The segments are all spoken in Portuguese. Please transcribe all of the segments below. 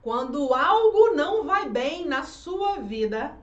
Quando algo não vai bem na sua vida,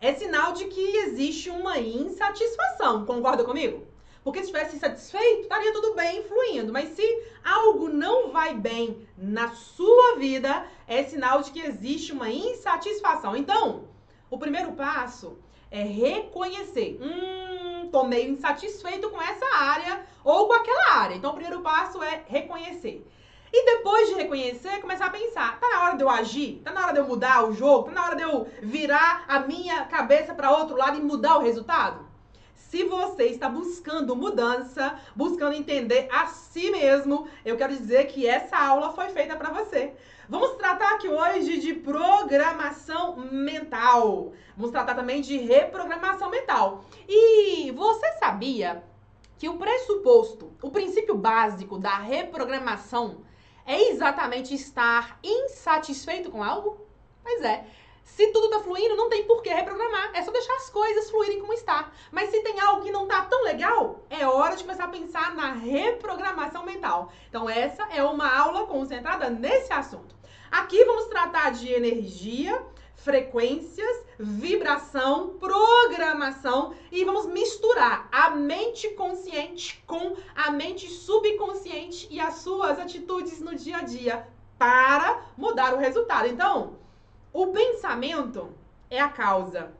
é sinal de que existe uma insatisfação. Concorda comigo? Porque se estivesse satisfeito, estaria tudo bem, fluindo. Mas se algo não vai bem na sua vida, é sinal de que existe uma insatisfação. Então, o primeiro passo é reconhecer. Hum, tô meio insatisfeito com essa área ou com aquela área. Então, o primeiro passo é reconhecer. E depois de reconhecer, começar a pensar: tá na hora de eu agir? Tá na hora de eu mudar o jogo? Tá na hora de eu virar a minha cabeça para outro lado e mudar o resultado? Se você está buscando mudança, buscando entender a si mesmo, eu quero dizer que essa aula foi feita para você. Vamos tratar aqui hoje de programação mental. Vamos tratar também de reprogramação mental. E você sabia que o pressuposto, o princípio básico da reprogramação é exatamente estar insatisfeito com algo? Pois é. Se tudo tá fluindo, não tem por que reprogramar. É só deixar as coisas fluírem como está. Mas se tem algo que não tá tão legal, é hora de começar a pensar na reprogramação mental. Então, essa é uma aula concentrada nesse assunto. Aqui vamos tratar de energia, frequências, vibração, programação e vamos misturar a mente consciente com a mente subconsciente e as suas atitudes no dia a dia para mudar o resultado. Então, o pensamento é a causa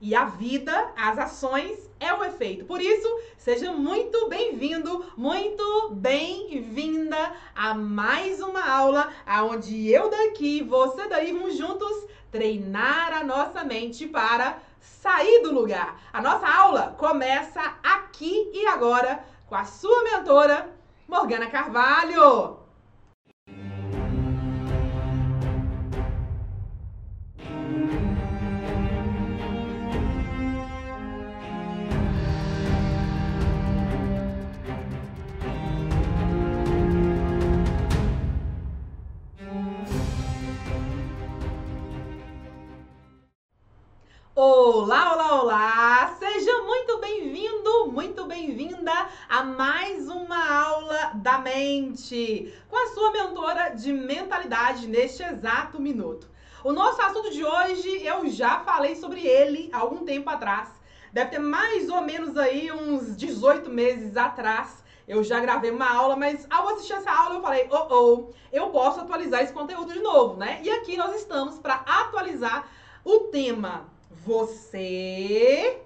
e a vida, as ações, é o efeito. Por isso, seja muito bem-vindo, muito bem-vinda a mais uma aula onde eu daqui, você daí, vamos juntos treinar a nossa mente para sair do lugar. A nossa aula começa aqui e agora com a sua mentora, Morgana Carvalho. Olá, olá, olá! Seja muito bem-vindo, muito bem-vinda a mais uma aula da mente com a sua mentora de mentalidade neste exato minuto. O nosso assunto de hoje eu já falei sobre ele há algum tempo atrás. Deve ter mais ou menos aí uns 18 meses atrás. Eu já gravei uma aula, mas ao assistir essa aula eu falei, oh, oh, eu posso atualizar esse conteúdo de novo, né? E aqui nós estamos para atualizar o tema você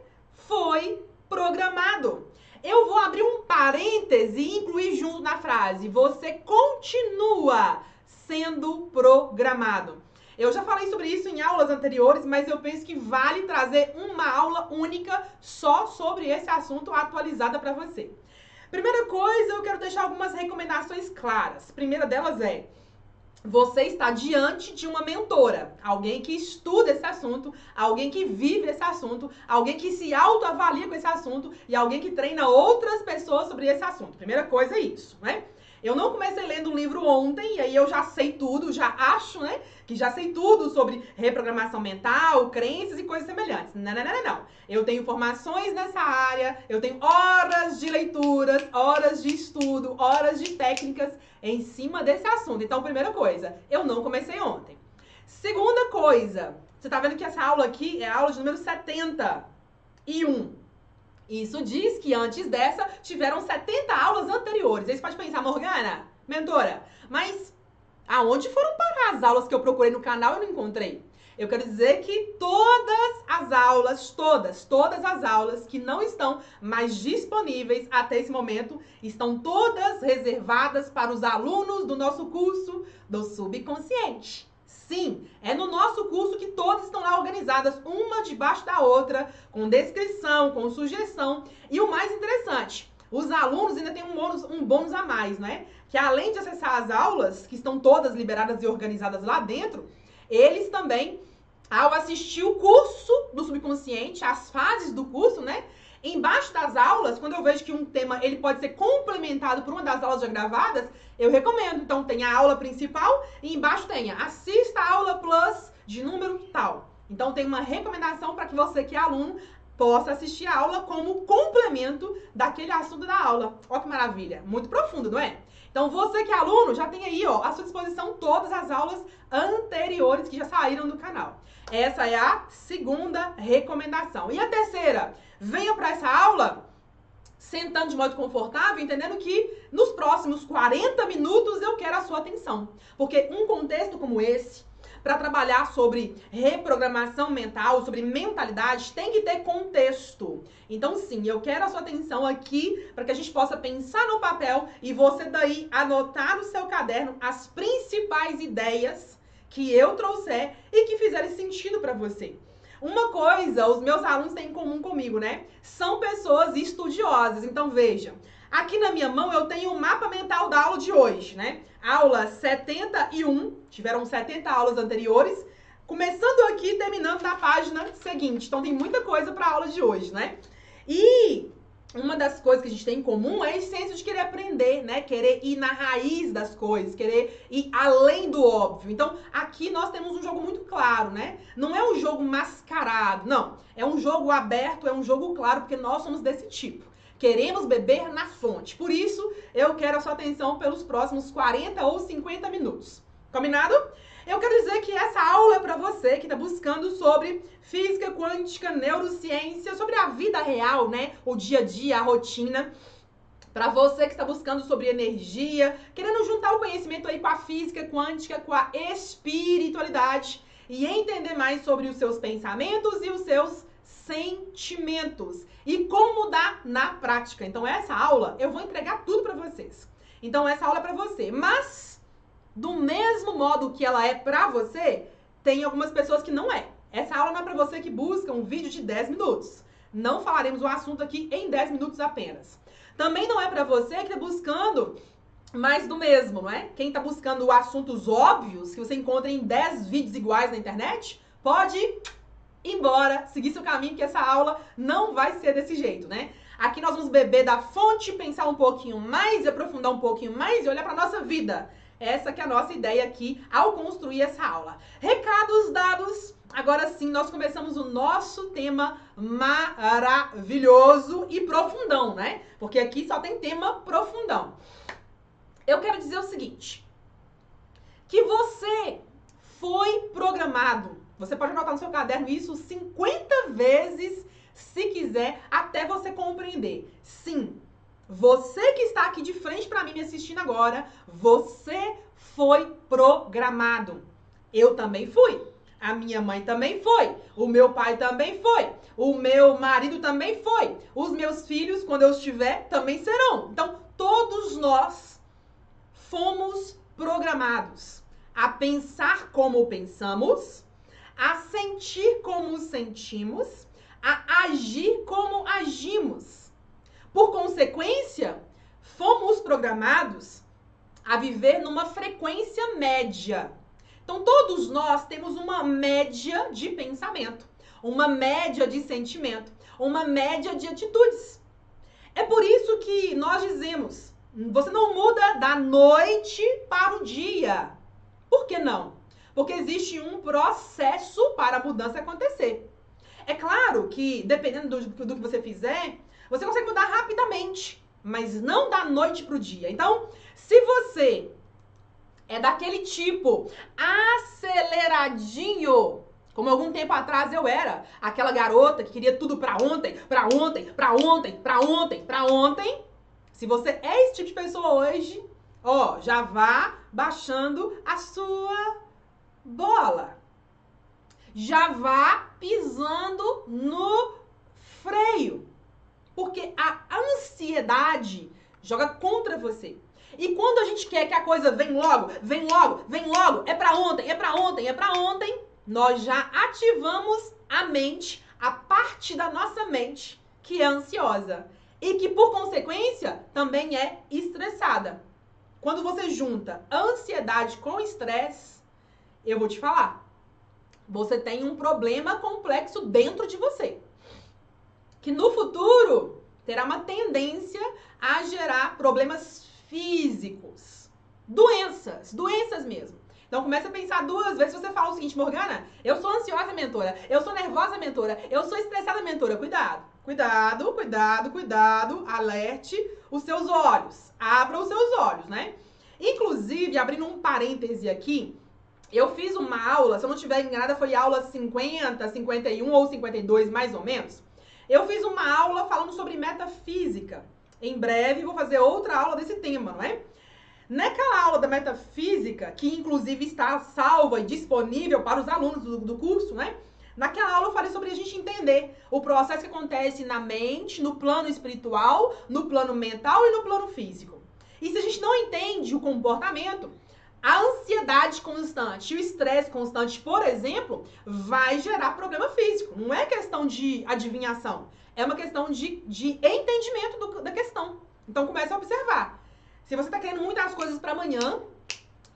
foi programado. Eu vou abrir um parêntese e incluir junto na frase: você continua sendo programado. Eu já falei sobre isso em aulas anteriores, mas eu penso que vale trazer uma aula única só sobre esse assunto atualizada para você. Primeira coisa, eu quero deixar algumas recomendações claras. primeira delas é: você está diante de uma mentora, alguém que estuda esse assunto, alguém que vive esse assunto, alguém que se autoavalia com esse assunto e alguém que treina outras pessoas sobre esse assunto. Primeira coisa é isso, né? Eu não comecei lendo o livro ontem e aí eu já sei tudo, já acho, né? Que já sei tudo sobre reprogramação mental, crenças e coisas semelhantes. Não, não, não, não. Eu tenho formações nessa área, eu tenho horas de leituras, horas de estudo, horas de técnicas em cima desse assunto. Então, primeira coisa, eu não comecei ontem. Segunda coisa, você tá vendo que essa aula aqui é a aula de número 71. Isso diz que antes dessa tiveram 70 aulas anteriores. Aí você pode pensar, Morgana, mentora, mas aonde foram parar as aulas que eu procurei no canal e não encontrei? Eu quero dizer que todas as aulas, todas, todas as aulas que não estão mais disponíveis até esse momento, estão todas reservadas para os alunos do nosso curso do subconsciente. Sim, é no nosso curso que todas estão lá organizadas, uma debaixo da outra, com descrição, com sugestão. E o mais interessante, os alunos ainda têm um bônus, um bônus a mais, né? Que além de acessar as aulas, que estão todas liberadas e organizadas lá dentro, eles também, ao assistir o curso do subconsciente, as fases do curso, né? Embaixo das aulas, quando eu vejo que um tema ele pode ser complementado por uma das aulas já gravadas, eu recomendo. Então tem a aula principal e embaixo tem assista a aula plus de número tal. Então tem uma recomendação para que você que é aluno possa assistir a aula como complemento daquele assunto da aula. Olha que maravilha, muito profundo, não é? Então, você que é aluno, já tem aí, ó, à sua disposição todas as aulas anteriores que já saíram do canal. Essa é a segunda recomendação. E a terceira, venha para essa aula sentando de modo confortável, entendendo que nos próximos 40 minutos eu quero a sua atenção. Porque um contexto como esse, para trabalhar sobre reprogramação mental, sobre mentalidade, tem que ter contexto. Então, sim, eu quero a sua atenção aqui para que a gente possa pensar no papel e você daí anotar no seu caderno as principais ideias que eu trouxer e que fizerem sentido para você. Uma coisa, os meus alunos têm em comum comigo, né? São pessoas estudiosas. Então, veja, aqui na minha mão eu tenho o mapa mental da aula de hoje, né? Aula 71, tiveram 70 aulas anteriores, começando aqui e terminando na página seguinte. Então, tem muita coisa para a aula de hoje, né? E uma das coisas que a gente tem em comum é a essência de querer aprender, né? Querer ir na raiz das coisas, querer ir além do óbvio. Então, aqui nós temos um jogo muito claro, né? Não é um jogo mascarado, não. É um jogo aberto, é um jogo claro, porque nós somos desse tipo. Queremos beber na fonte. Por isso, eu quero a sua atenção pelos próximos 40 ou 50 minutos. Combinado? Eu quero dizer que essa aula é para você que está buscando sobre física quântica, neurociência, sobre a vida real, né? O dia a dia, a rotina. Para você que está buscando sobre energia, querendo juntar o conhecimento aí com a física quântica, com a espiritualidade e entender mais sobre os seus pensamentos e os seus sentimentos e como mudar na prática. Então essa aula eu vou entregar tudo para vocês. Então essa aula é para você, mas do mesmo modo que ela é para você, tem algumas pessoas que não é. Essa aula não é para você que busca um vídeo de 10 minutos. Não falaremos o assunto aqui em 10 minutos apenas. Também não é para você que está buscando mais do mesmo, não é? Quem está buscando assuntos óbvios que você encontra em 10 vídeos iguais na internet, pode ir embora, seguir seu caminho, que essa aula não vai ser desse jeito, né? Aqui nós vamos beber da fonte, pensar um pouquinho mais, aprofundar um pouquinho mais e olhar para nossa vida essa que é a nossa ideia aqui ao construir essa aula. Recados dados. Agora sim, nós começamos o nosso tema maravilhoso e profundão, né? Porque aqui só tem tema profundão. Eu quero dizer o seguinte: que você foi programado. Você pode anotar no seu caderno isso 50 vezes, se quiser, até você compreender. Sim, você que está aqui de frente para mim me assistindo agora, você foi programado. Eu também fui. A minha mãe também foi. O meu pai também foi. O meu marido também foi. Os meus filhos, quando eu estiver, também serão. Então, todos nós fomos programados a pensar como pensamos, a sentir como sentimos, a agir como agimos. Por consequência, fomos programados a viver numa frequência média. Então, todos nós temos uma média de pensamento, uma média de sentimento, uma média de atitudes. É por isso que nós dizemos: você não muda da noite para o dia. Por que não? Porque existe um processo para a mudança acontecer. É claro que, dependendo do, do que você fizer, você consegue mudar rapidamente, mas não da noite pro dia. Então, se você é daquele tipo aceleradinho, como algum tempo atrás eu era, aquela garota que queria tudo pra ontem, pra ontem, pra ontem, pra ontem, pra ontem. Se você é esse tipo de pessoa hoje, ó, já vá baixando a sua bola. Já vá pisando no freio. Porque a ansiedade joga contra você. E quando a gente quer que a coisa vem logo, vem logo, vem logo, é para ontem, é para ontem, é para ontem, nós já ativamos a mente, a parte da nossa mente que é ansiosa e que por consequência também é estressada. Quando você junta ansiedade com estresse, eu vou te falar, você tem um problema complexo dentro de você que no futuro terá uma tendência a gerar problemas físicos, doenças, doenças mesmo. Então começa a pensar duas vezes. Você fala o seguinte, Morgana, eu sou ansiosa, mentora. Eu sou nervosa, mentora. Eu sou estressada, mentora. Cuidado. Cuidado, cuidado, cuidado. Alerte os seus olhos. Abra os seus olhos, né? Inclusive, abrindo um parêntese aqui, eu fiz uma aula, se eu não estiver enganada, foi aula 50, 51 ou 52, mais ou menos. Eu fiz uma aula falando sobre metafísica. Em breve vou fazer outra aula desse tema, não é? Naquela aula da metafísica, que inclusive está salva e disponível para os alunos do, do curso, né? Naquela aula eu falei sobre a gente entender o processo que acontece na mente, no plano espiritual, no plano mental e no plano físico. E se a gente não entende o comportamento, a ansiedade constante o estresse constante, por exemplo, vai gerar problema físico. Não é questão de adivinhação, é uma questão de, de entendimento do, da questão. Então comece a observar. Se você está querendo muitas coisas para amanhã,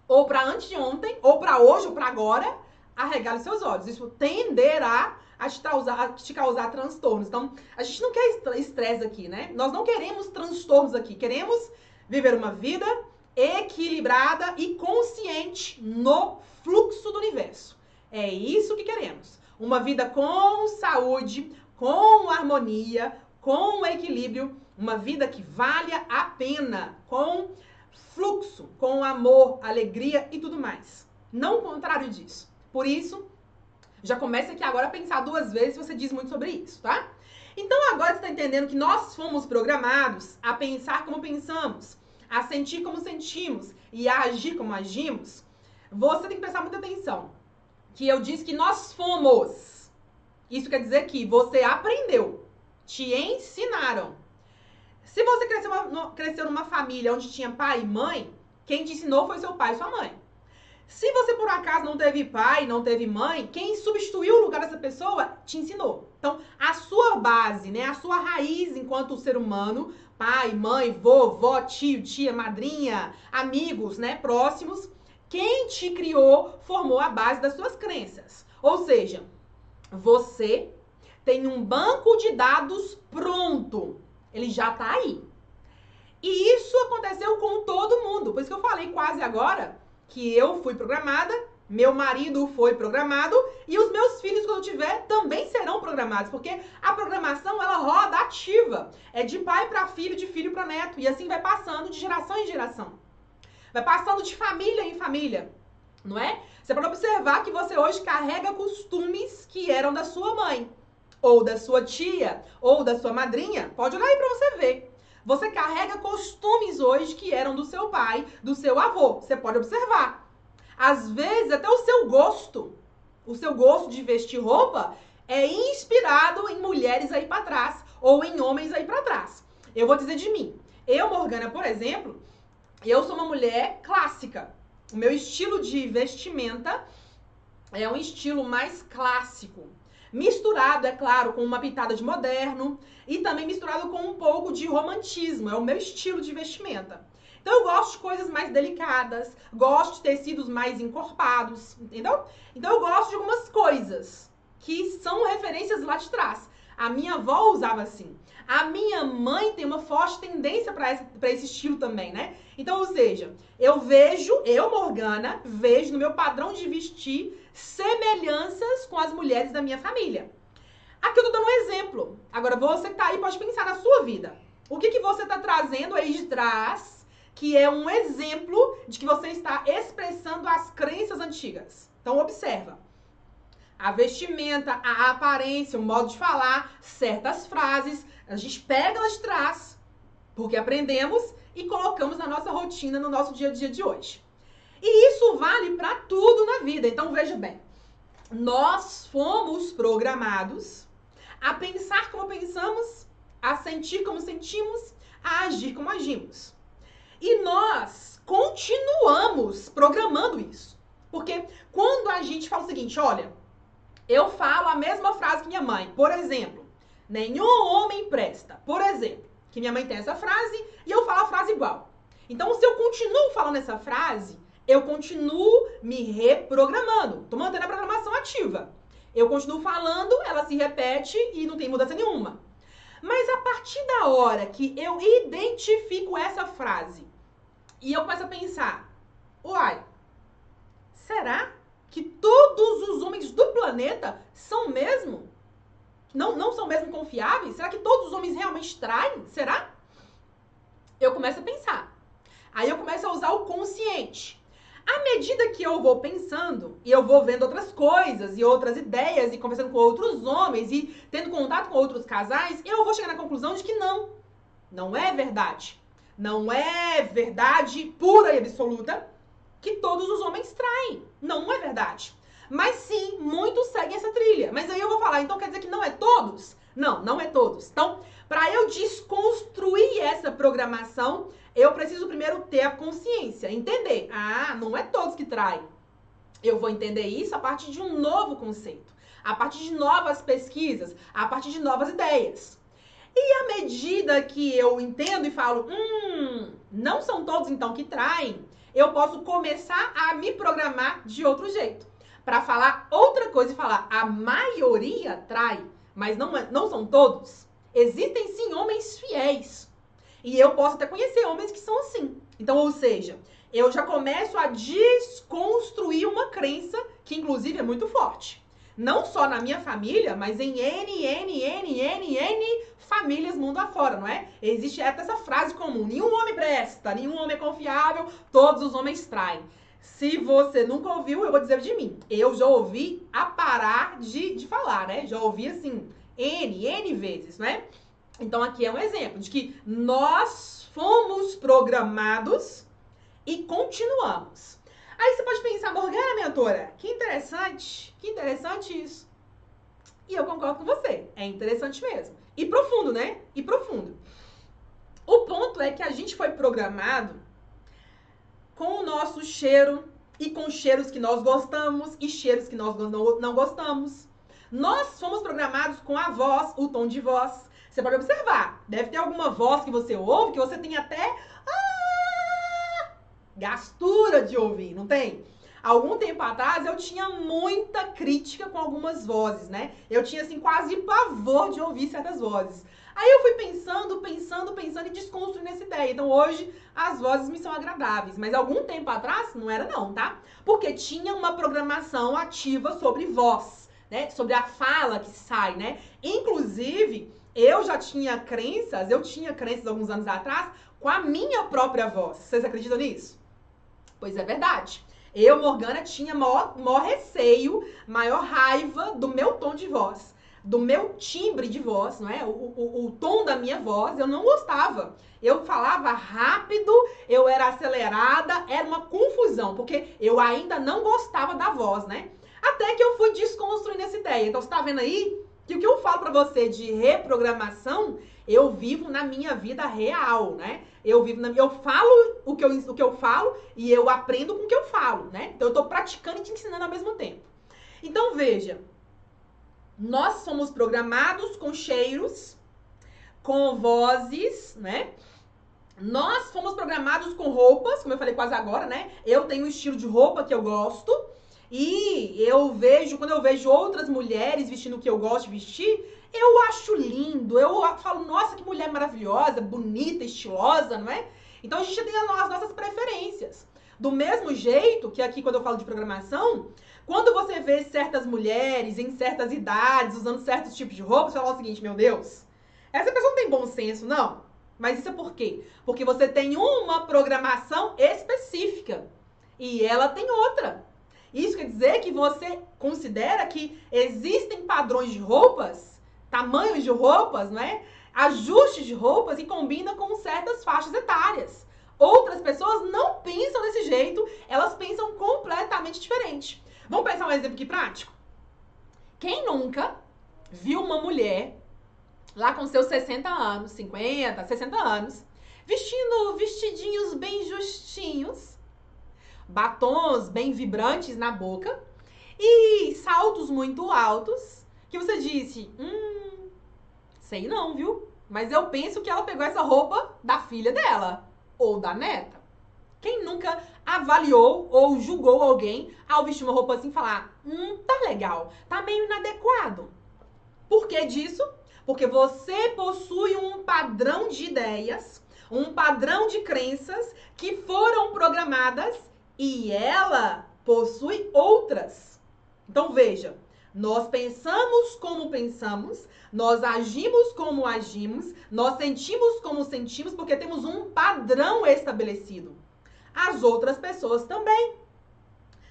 ou para anteontem, ou para hoje, ou para agora, arregale seus olhos. Isso tenderá a te, causar, a te causar transtornos. Então, a gente não quer estresse aqui, né? Nós não queremos transtornos aqui. Queremos viver uma vida equilibrada e consciente no fluxo do universo. É isso que queremos. Uma vida com saúde, com harmonia, com equilíbrio uma vida que valha a pena, com fluxo, com amor, alegria e tudo mais. Não o contrário disso. Por isso, já comece aqui agora a pensar duas vezes se você diz muito sobre isso, tá? Então agora você está entendendo que nós fomos programados a pensar como pensamos, a sentir como sentimos e a agir como agimos. Você tem que prestar muita atenção. Que eu disse que nós fomos. Isso quer dizer que você aprendeu, te ensinaram se você cresceu, uma, cresceu numa família onde tinha pai e mãe, quem te ensinou foi seu pai e sua mãe. Se você por acaso não teve pai, não teve mãe, quem substituiu o lugar dessa pessoa te ensinou. Então, a sua base, né, a sua raiz enquanto ser humano, pai, mãe, vovó, tio, tia, madrinha, amigos, né, próximos, quem te criou formou a base das suas crenças. Ou seja, você tem um banco de dados pronto ele já tá aí. E isso aconteceu com todo mundo. Por isso que eu falei quase agora que eu fui programada, meu marido foi programado e os meus filhos, quando tiver, também serão programados. Porque a programação, ela roda ativa. É de pai para filho, de filho para neto. E assim vai passando de geração em geração. Vai passando de família em família. Não é? Você pode observar que você hoje carrega costumes que eram da sua mãe ou da sua tia, ou da sua madrinha, pode olhar aí para você ver. Você carrega costumes hoje que eram do seu pai, do seu avô. Você pode observar. Às vezes, até o seu gosto, o seu gosto de vestir roupa é inspirado em mulheres aí para trás ou em homens aí para trás. Eu vou dizer de mim. Eu, Morgana, por exemplo, eu sou uma mulher clássica. O meu estilo de vestimenta é um estilo mais clássico. Misturado, é claro, com uma pitada de moderno e também misturado com um pouco de romantismo. É o meu estilo de vestimenta. Então eu gosto de coisas mais delicadas, gosto de tecidos mais encorpados, entendeu? Então eu gosto de algumas coisas que são referências lá de trás. A minha avó usava assim. A minha mãe tem uma forte tendência para esse, estilo também, né? Então, ou seja, eu vejo, eu, Morgana, vejo no meu padrão de vestir semelhanças com as mulheres da minha família. Aqui eu tô dando um exemplo. Agora, você que tá aí pode pensar na sua vida. O que, que você tá trazendo aí de trás que é um exemplo de que você está expressando as crenças antigas? Então, observa a vestimenta, a aparência, o modo de falar, certas frases, a gente pega elas de trás, porque aprendemos e colocamos na nossa rotina, no nosso dia a dia de hoje. E isso vale para tudo na vida. Então veja bem, nós fomos programados a pensar como pensamos, a sentir como sentimos, a agir como agimos. E nós continuamos programando isso. Porque quando a gente fala o seguinte, olha, eu falo a mesma frase que minha mãe. Por exemplo, nenhum homem presta. Por exemplo, que minha mãe tem essa frase e eu falo a frase igual. Então, se eu continuo falando essa frase, eu continuo me reprogramando. Tô mantendo a programação ativa. Eu continuo falando, ela se repete e não tem mudança nenhuma. Mas a partir da hora que eu identifico essa frase e eu começo a pensar, uai, será que todos os homens do planeta são mesmo? Não, não são mesmo confiáveis? Será que todos os homens realmente traem? Será? Eu começo a pensar. Aí eu começo a usar o consciente. À medida que eu vou pensando e eu vou vendo outras coisas e outras ideias e conversando com outros homens e tendo contato com outros casais, eu vou chegar na conclusão de que não. Não é verdade. Não é verdade pura e absoluta que todos os homens traem. Não, é verdade. Mas sim, muitos seguem essa trilha. Mas aí eu vou falar, então quer dizer que não é todos? Não, não é todos. Então, para eu desconstruir essa programação, eu preciso primeiro ter a consciência, entender. Ah, não é todos que traem. Eu vou entender isso a partir de um novo conceito, a partir de novas pesquisas, a partir de novas ideias. E à medida que eu entendo e falo, hum, não são todos então que traem, eu posso começar a me programar de outro jeito. Para falar outra coisa e falar, a maioria trai, mas não, é, não são todos. Existem sim homens fiéis. E eu posso até conhecer homens que são assim. Então, ou seja, eu já começo a desconstruir uma crença que, inclusive, é muito forte. Não só na minha família, mas em N, N, N, N, N famílias mundo afora, não é? Existe até essa frase comum: nenhum homem presta, nenhum homem é confiável, todos os homens traem. Se você nunca ouviu, eu vou dizer de mim. Eu já ouvi a parar de, de falar, né? Já ouvi assim, N, N vezes, né? Então aqui é um exemplo de que nós fomos programados e continuamos. Aí você pode pensar, Morgana, mentora, que interessante, que interessante isso. E eu concordo com você, é interessante mesmo. E profundo, né? E profundo. O ponto é que a gente foi programado com o nosso cheiro e com cheiros que nós gostamos e cheiros que nós não, não gostamos. Nós fomos programados com a voz, o tom de voz. Você pode observar, deve ter alguma voz que você ouve que você tem até gastura de ouvir, não tem? Algum tempo atrás eu tinha muita crítica com algumas vozes, né? Eu tinha assim quase pavor de ouvir certas vozes. Aí eu fui pensando, pensando, pensando e desconstruindo essa ideia. Então hoje as vozes me são agradáveis, mas algum tempo atrás não era não, tá? Porque tinha uma programação ativa sobre voz, né? Sobre a fala que sai, né? Inclusive, eu já tinha crenças, eu tinha crenças alguns anos atrás com a minha própria voz. Vocês acreditam nisso? Pois é verdade. Eu, Morgana, tinha maior, maior receio, maior raiva do meu tom de voz do meu timbre de voz, não é? O, o, o, tom da minha voz, eu não gostava. Eu falava rápido, eu era acelerada, era uma confusão, porque eu ainda não gostava da voz, né? Até que eu fui desconstruindo essa ideia. Então, você tá vendo aí que o que eu falo para você de reprogramação, eu vivo na minha vida real, né? Eu vivo na, eu falo o que eu, o que eu falo e eu aprendo com o que eu falo, né? Então eu tô praticando e te ensinando ao mesmo tempo. Então veja, nós somos programados com cheiros, com vozes, né? Nós fomos programados com roupas, como eu falei quase agora, né? Eu tenho um estilo de roupa que eu gosto. E eu vejo, quando eu vejo outras mulheres vestindo o que eu gosto de vestir, eu acho lindo. Eu falo, nossa, que mulher maravilhosa, bonita, estilosa, não é? Então a gente tem as nossas preferências. Do mesmo jeito que aqui, quando eu falo de programação, quando você vê certas mulheres em certas idades usando certos tipos de roupa, você fala o seguinte, meu Deus, essa pessoa não tem bom senso, não. Mas isso é por quê? Porque você tem uma programação específica e ela tem outra. Isso quer dizer que você considera que existem padrões de roupas, tamanhos de roupas, né? Ajustes de roupas e combina com certas faixas etárias. Outras pessoas não pensam desse jeito, elas pensam completamente diferente. Vamos pensar um exemplo aqui prático? Quem nunca viu uma mulher lá com seus 60 anos, 50, 60 anos, vestindo vestidinhos bem justinhos, batons bem vibrantes na boca e saltos muito altos, que você disse, hum, sei não, viu? Mas eu penso que ela pegou essa roupa da filha dela ou da neta. Quem nunca avaliou ou julgou alguém ao vestir uma roupa assim e falar: hum, tá legal, tá meio inadequado. Por que disso? Porque você possui um padrão de ideias, um padrão de crenças que foram programadas e ela possui outras. Então veja, nós pensamos como pensamos, nós agimos como agimos, nós sentimos como sentimos, porque temos um padrão estabelecido. As outras pessoas também.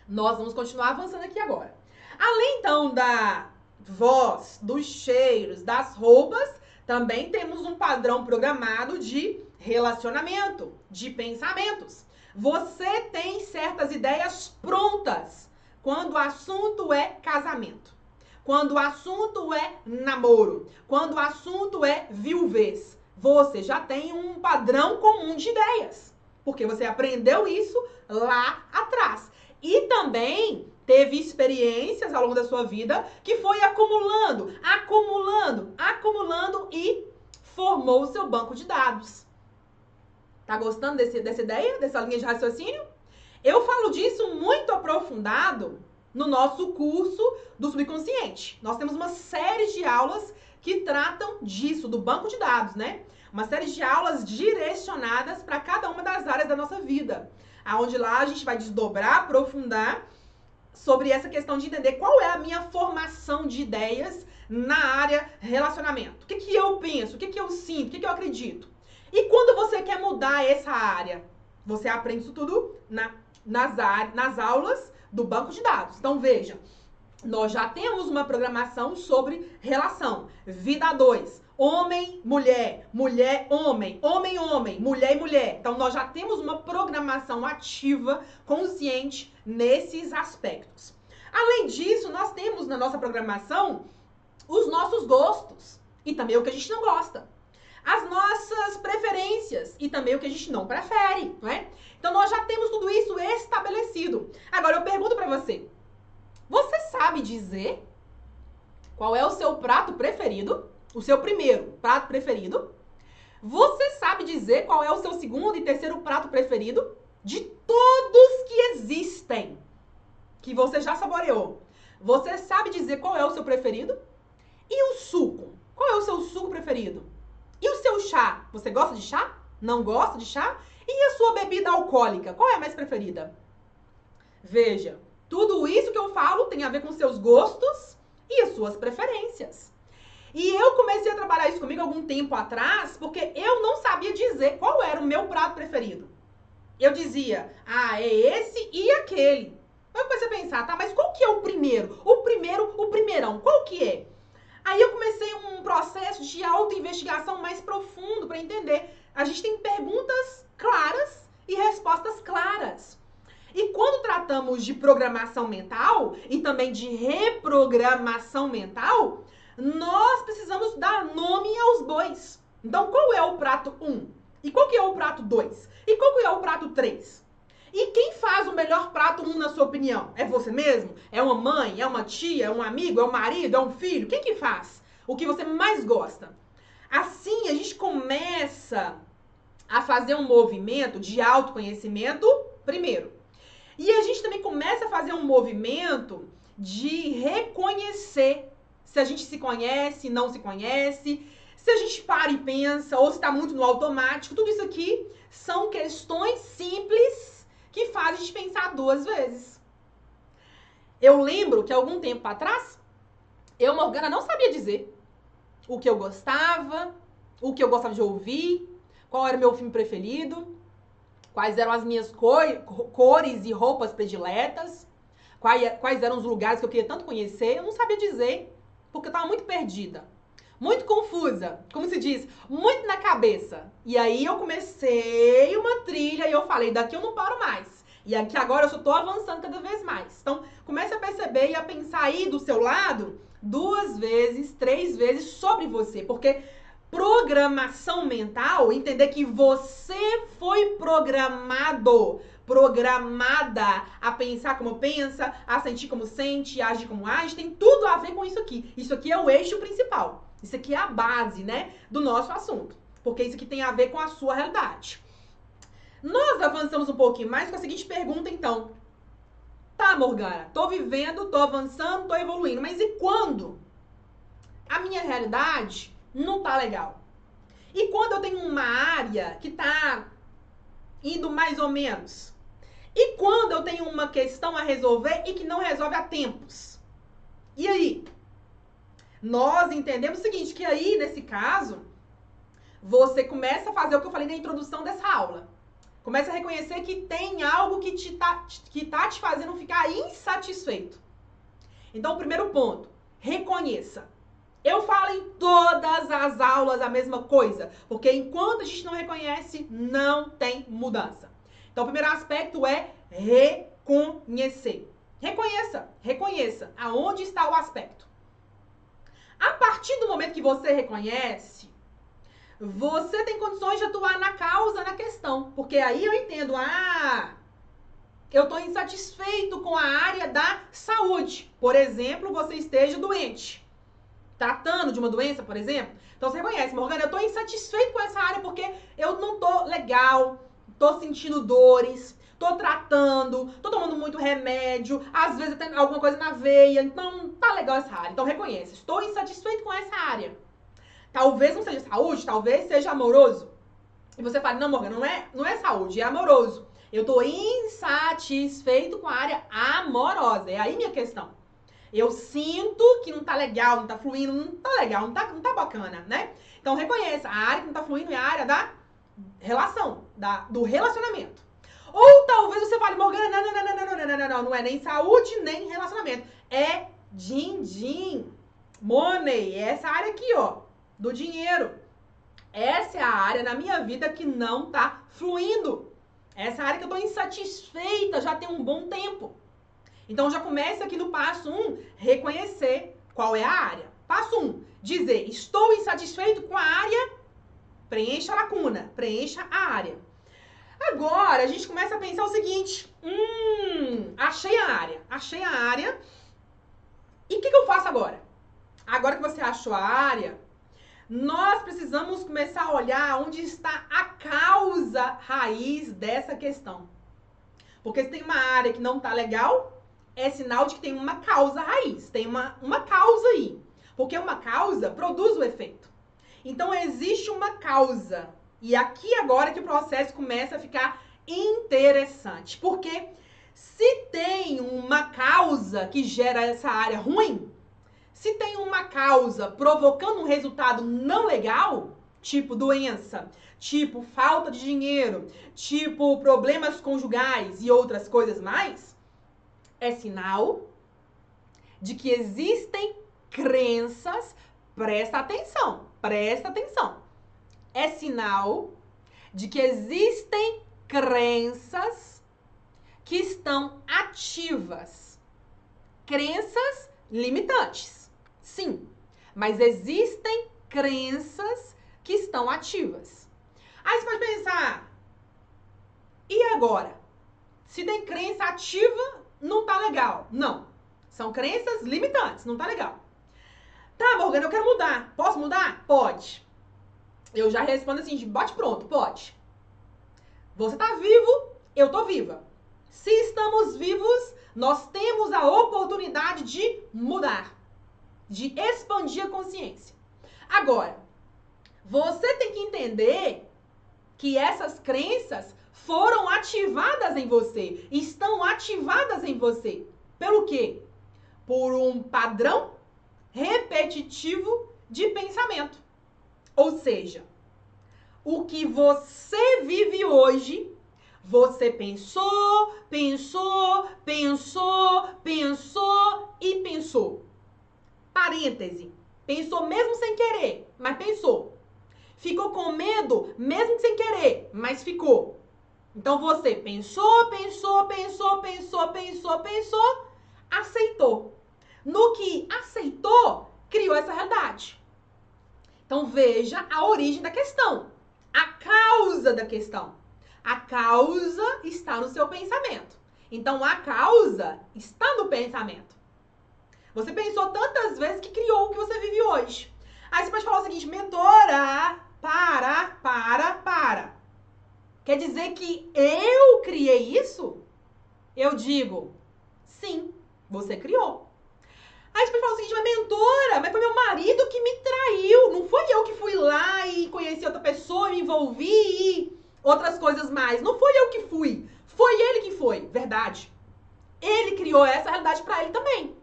Nós vamos continuar avançando aqui agora. Além então da voz, dos cheiros, das roupas, também temos um padrão programado de relacionamento, de pensamentos. Você tem certas ideias prontas quando o assunto é casamento, quando o assunto é namoro, quando o assunto é viuvez. Você já tem um padrão comum de ideias, porque você aprendeu isso lá atrás. E também teve experiências ao longo da sua vida que foi acumulando, acumulando, acumulando e formou o seu banco de dados. Tá gostando desse, dessa ideia, dessa linha de raciocínio? Eu falo disso muito aprofundado no nosso curso do subconsciente. Nós temos uma série de aulas que tratam disso, do banco de dados, né? Uma série de aulas direcionadas para cada uma das áreas da nossa vida. Aonde lá a gente vai desdobrar, aprofundar sobre essa questão de entender qual é a minha formação de ideias na área relacionamento. O que, que eu penso, o que, que eu sinto, o que, que eu acredito. E quando você quer mudar essa área? Você aprende isso tudo na, nas, nas aulas do banco de dados. Então, veja, nós já temos uma programação sobre relação. Vida 2, homem, mulher, mulher, homem, homem, homem, mulher e mulher. Então, nós já temos uma programação ativa, consciente nesses aspectos. Além disso, nós temos na nossa programação os nossos gostos e também o que a gente não gosta as nossas preferências e também o que a gente não prefere, não é? Então nós já temos tudo isso estabelecido. Agora eu pergunto para você: você sabe dizer qual é o seu prato preferido? O seu primeiro prato preferido? Você sabe dizer qual é o seu segundo e terceiro prato preferido? De todos que existem, que você já saboreou. Você sabe dizer qual é o seu preferido? E o suco? Qual é o seu suco preferido? E o seu chá? Você gosta de chá? Não gosta de chá? E a sua bebida alcoólica? Qual é a mais preferida? Veja, tudo isso que eu falo tem a ver com seus gostos e as suas preferências. E eu comecei a trabalhar isso comigo algum tempo atrás, porque eu não sabia dizer qual era o meu prato preferido. Eu dizia, ah, é esse e aquele. Eu comecei a pensar, tá, mas qual que é o primeiro? O primeiro, o primeirão, qual que é? Aí eu comecei um processo de autoinvestigação mais profundo para entender. A gente tem perguntas claras e respostas claras. E quando tratamos de programação mental e também de reprogramação mental, nós precisamos dar nome aos bois. Então, qual é o prato 1? Um? E qual que é o prato 2? E qual que é o prato 3? E quem faz o melhor prato um, na sua opinião? É você mesmo? É uma mãe? É uma tia? É um amigo? É um marido? É um filho? Quem que faz? O que você mais gosta? Assim, a gente começa a fazer um movimento de autoconhecimento primeiro. E a gente também começa a fazer um movimento de reconhecer se a gente se conhece, não se conhece, se a gente para e pensa, ou se está muito no automático. Tudo isso aqui são questões simples que faz a gente pensar duas vezes. Eu lembro que algum tempo atrás, eu, Morgana, não sabia dizer o que eu gostava, o que eu gostava de ouvir, qual era o meu filme preferido, quais eram as minhas cores e roupas prediletas, quais, eram os lugares que eu queria tanto conhecer. Eu não sabia dizer, porque eu estava muito perdida muito confusa, como se diz, muito na cabeça. E aí eu comecei uma trilha e eu falei, daqui eu não paro mais. E aqui agora eu só tô avançando cada vez mais. Então, comece a perceber e a pensar aí do seu lado duas vezes, três vezes sobre você, porque programação mental, entender que você foi programado, programada a pensar como pensa, a sentir como sente, a agir como age, tem tudo a ver com isso aqui. Isso aqui é o eixo principal. Isso aqui é a base, né, do nosso assunto. Porque isso aqui tem a ver com a sua realidade. Nós avançamos um pouquinho mais com a seguinte pergunta, então. Tá, Morgana, tô vivendo, tô avançando, tô evoluindo, mas e quando a minha realidade não tá legal? E quando eu tenho uma área que tá indo mais ou menos? E quando eu tenho uma questão a resolver e que não resolve há tempos? E aí? Nós entendemos o seguinte, que aí, nesse caso, você começa a fazer o que eu falei na introdução dessa aula. Começa a reconhecer que tem algo que, te tá, que tá te fazendo ficar insatisfeito. Então, primeiro ponto, reconheça. Eu falo em todas as aulas a mesma coisa, porque enquanto a gente não reconhece, não tem mudança. Então, o primeiro aspecto é reconhecer. Reconheça, reconheça aonde está o aspecto. A partir do momento que você reconhece, você tem condições de atuar na causa, na questão. Porque aí eu entendo, ah, eu estou insatisfeito com a área da saúde. Por exemplo, você esteja doente, tratando de uma doença, por exemplo. Então você reconhece, Morgana, eu estou insatisfeito com essa área porque eu não estou legal, estou sentindo dores, estou tratando, estou tomando muito remédio, às vezes tem alguma coisa na veia, então tá legal essa área. Então reconhece, estou insatisfeito com essa área. Talvez não seja saúde, talvez seja amoroso. E você fala, não, Morgana, não é, não é saúde, é amoroso. Eu tô insatisfeito com a área amorosa. É aí minha questão. Eu sinto que não tá legal, não tá fluindo, não tá legal, não tá, não tá bacana, né? Então reconheça, a área que não tá fluindo é a área da relação, da, do relacionamento. Ou talvez você fale, Morgana, não, não, não, não, não, não, não, não, não, não é nem saúde, nem relacionamento. É din-din. Money, é essa área aqui, ó do dinheiro. Essa é a área na minha vida que não tá fluindo. Essa área que eu tô insatisfeita já tem um bom tempo. Então já começa aqui no passo 1, um, reconhecer qual é a área. Passo 1, um, dizer, estou insatisfeito com a área, preencha a lacuna, preencha a área. Agora a gente começa a pensar o seguinte: hum, achei a área, achei a área. E o que, que eu faço agora? Agora que você achou a área, nós precisamos começar a olhar onde está a causa raiz dessa questão. Porque se tem uma área que não está legal, é sinal de que tem uma causa raiz, tem uma, uma causa aí. Porque uma causa produz o efeito. Então existe uma causa. E aqui agora que o processo começa a ficar interessante. Porque se tem uma causa que gera essa área ruim, se tem uma causa provocando um resultado não legal, tipo doença, tipo falta de dinheiro, tipo problemas conjugais e outras coisas mais, é sinal de que existem crenças. Presta atenção, presta atenção. É sinal de que existem crenças que estão ativas. Crenças limitantes. Sim, mas existem crenças que estão ativas. Aí você pode pensar, e agora? Se tem crença ativa, não tá legal. Não. São crenças limitantes, não tá legal. Tá, Morgana, eu quero mudar. Posso mudar? Pode. Eu já respondo assim, bote pronto, pode. Você tá vivo, eu tô viva. Se estamos vivos, nós temos a oportunidade de mudar de expandir a consciência. Agora, você tem que entender que essas crenças foram ativadas em você, estão ativadas em você. Pelo quê? Por um padrão repetitivo de pensamento. Ou seja, o que você vive hoje, você pensou, pensou, pensou, pensou e pensou. Parêntese. Pensou mesmo sem querer, mas pensou. Ficou com medo mesmo sem querer, mas ficou. Então você pensou, pensou, pensou, pensou, pensou, pensou, aceitou. No que aceitou, criou essa realidade. Então veja a origem da questão, a causa da questão. A causa está no seu pensamento. Então a causa está no pensamento. Você pensou tantas vezes que criou o que você vive hoje. Aí você pode falar o seguinte, mentora, para, para, para. Quer dizer que eu criei isso? Eu digo, sim, você criou. Aí você pode falar o seguinte, mas mentora, mas foi meu marido que me traiu. Não foi eu que fui lá e conheci outra pessoa, me envolvi e outras coisas mais. Não foi eu que fui. Foi ele que foi. realidade. Ele criou essa realidade para ele também.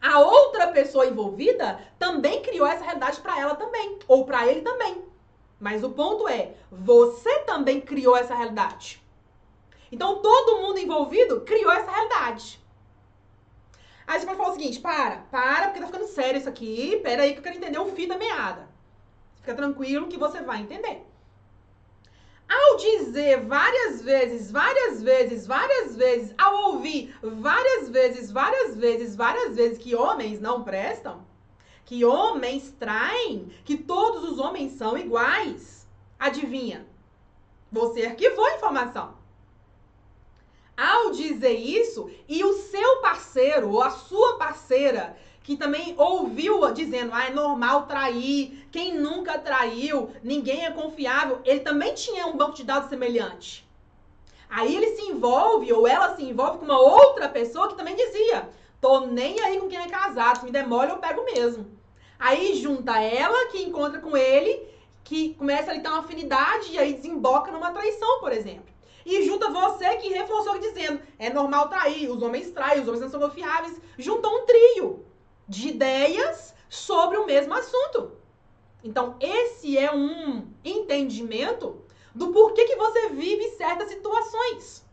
A outra pessoa envolvida também criou essa realidade para ela também, ou para ele também. Mas o ponto é, você também criou essa realidade. Então todo mundo envolvido criou essa realidade. Aí você pode falar o seguinte: para, para, porque tá ficando sério isso aqui. Pera aí que eu quero entender o fim da meada. Fica tranquilo que você vai entender. Ao dizer várias vezes, várias vezes, várias vezes, ao ouvir várias vezes, várias vezes, várias vezes que homens não prestam, que homens traem, que todos os homens são iguais, adivinha? Você arquivou a informação. Ao dizer isso, e o seu parceiro ou a sua parceira que também ouviu dizendo, ah, é normal trair, quem nunca traiu, ninguém é confiável, ele também tinha um banco de dados semelhante. Aí ele se envolve, ou ela se envolve com uma outra pessoa que também dizia, tô nem aí com quem é casado, se me demole eu pego mesmo. Aí junta ela que encontra com ele, que começa a ter uma afinidade e aí desemboca numa traição, por exemplo. E junta você que reforçou dizendo, é normal trair, os homens traem, os homens não são confiáveis. Junta um trio de ideias sobre o mesmo assunto. Então, esse é um entendimento do porquê que você vive certas situações.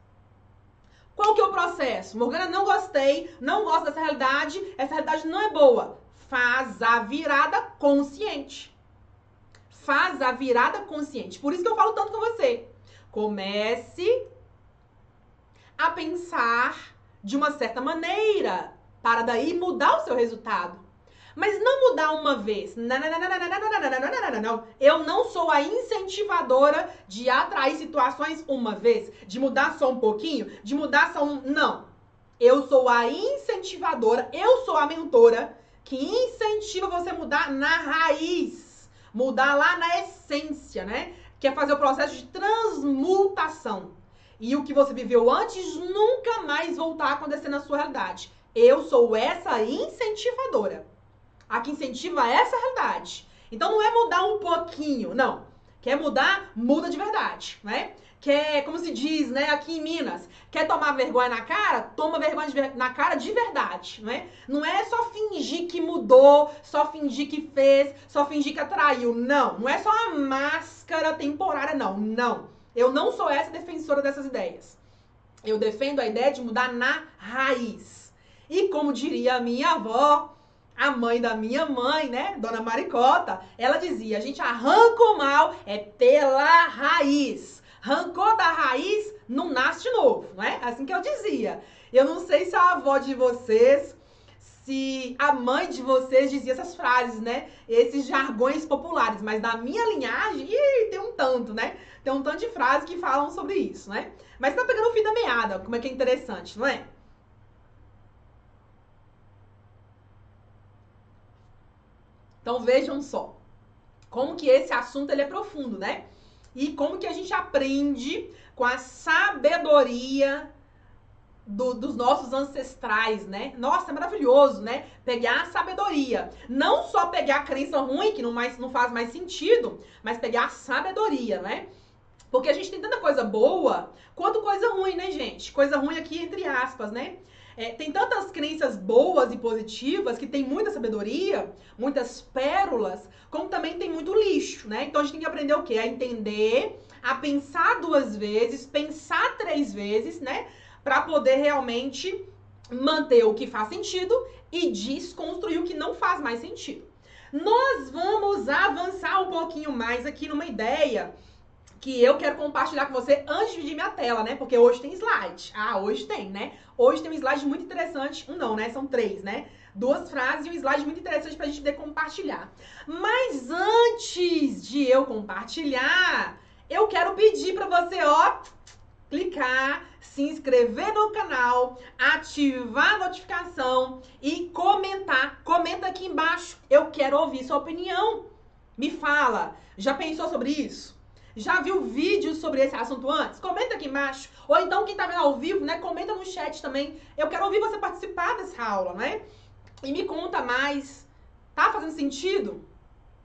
Qual que é o processo? Morgana, não gostei, não gosto dessa realidade, essa realidade não é boa. Faz a virada consciente. Faz a virada consciente. Por isso que eu falo tanto com você. Comece a pensar de uma certa maneira para daí mudar o seu resultado. Mas não mudar uma vez. Não, não, não, não, não, não, não, não, Eu não sou a incentivadora de atrair situações uma vez, de mudar só um pouquinho, de mudar só um. Não. Eu sou a incentivadora, eu sou a mentora que incentiva você a mudar na raiz, mudar lá na essência, né? Que é fazer o processo de transmutação. E o que você viveu antes nunca mais voltar a acontecer na sua realidade. Eu sou essa incentivadora. A que incentiva essa realidade. Então não é mudar um pouquinho, não. Quer mudar, muda de verdade, né? Quer, como se diz, né, aqui em Minas, quer tomar vergonha na cara? Toma vergonha ver na cara de verdade, né? Não é só fingir que mudou, só fingir que fez, só fingir que atraiu. Não, não é só uma máscara temporária, não. Não. Eu não sou essa defensora dessas ideias. Eu defendo a ideia de mudar na raiz. E como diria a minha avó, a mãe da minha mãe, né, Dona Maricota, ela dizia: a gente arranca o mal é pela raiz. Rancou da raiz, não nasce de novo, não é? Assim que eu dizia. Eu não sei se a avó de vocês, se a mãe de vocês dizia essas frases, né? Esses jargões populares, mas da minha linhagem, ih, tem um tanto, né? Tem um tanto de frases que falam sobre isso, né? Mas tá pegando o fim da meada, como é que é interessante, não é? Então vejam só como que esse assunto ele é profundo, né? E como que a gente aprende com a sabedoria do, dos nossos ancestrais, né? Nossa, é maravilhoso, né? Pegar a sabedoria. Não só pegar a crença ruim, que não, mais, não faz mais sentido, mas pegar a sabedoria, né? Porque a gente tem tanta coisa boa quanto coisa ruim, né, gente? Coisa ruim aqui entre aspas, né? É, tem tantas crenças boas e positivas que tem muita sabedoria, muitas pérolas, como também tem muito lixo, né? Então a gente tem que aprender o quê? A entender, a pensar duas vezes, pensar três vezes, né? Para poder realmente manter o que faz sentido e desconstruir o que não faz mais sentido. Nós vamos avançar um pouquinho mais aqui numa ideia que eu quero compartilhar com você antes de dividir minha tela, né? Porque hoje tem slide. Ah, hoje tem, né? Hoje tem um slide muito interessante. Um não, né? São três, né? Duas frases e um slide muito interessante pra gente poder compartilhar. Mas antes de eu compartilhar, eu quero pedir pra você, ó, clicar, se inscrever no canal, ativar a notificação e comentar. Comenta aqui embaixo. Eu quero ouvir sua opinião. Me fala, já pensou sobre isso? Já viu vídeos sobre esse assunto antes? Comenta aqui embaixo. Ou então, quem tá vendo ao vivo, né? Comenta no chat também. Eu quero ouvir você participar dessa aula, né? E me conta mais. Tá fazendo sentido?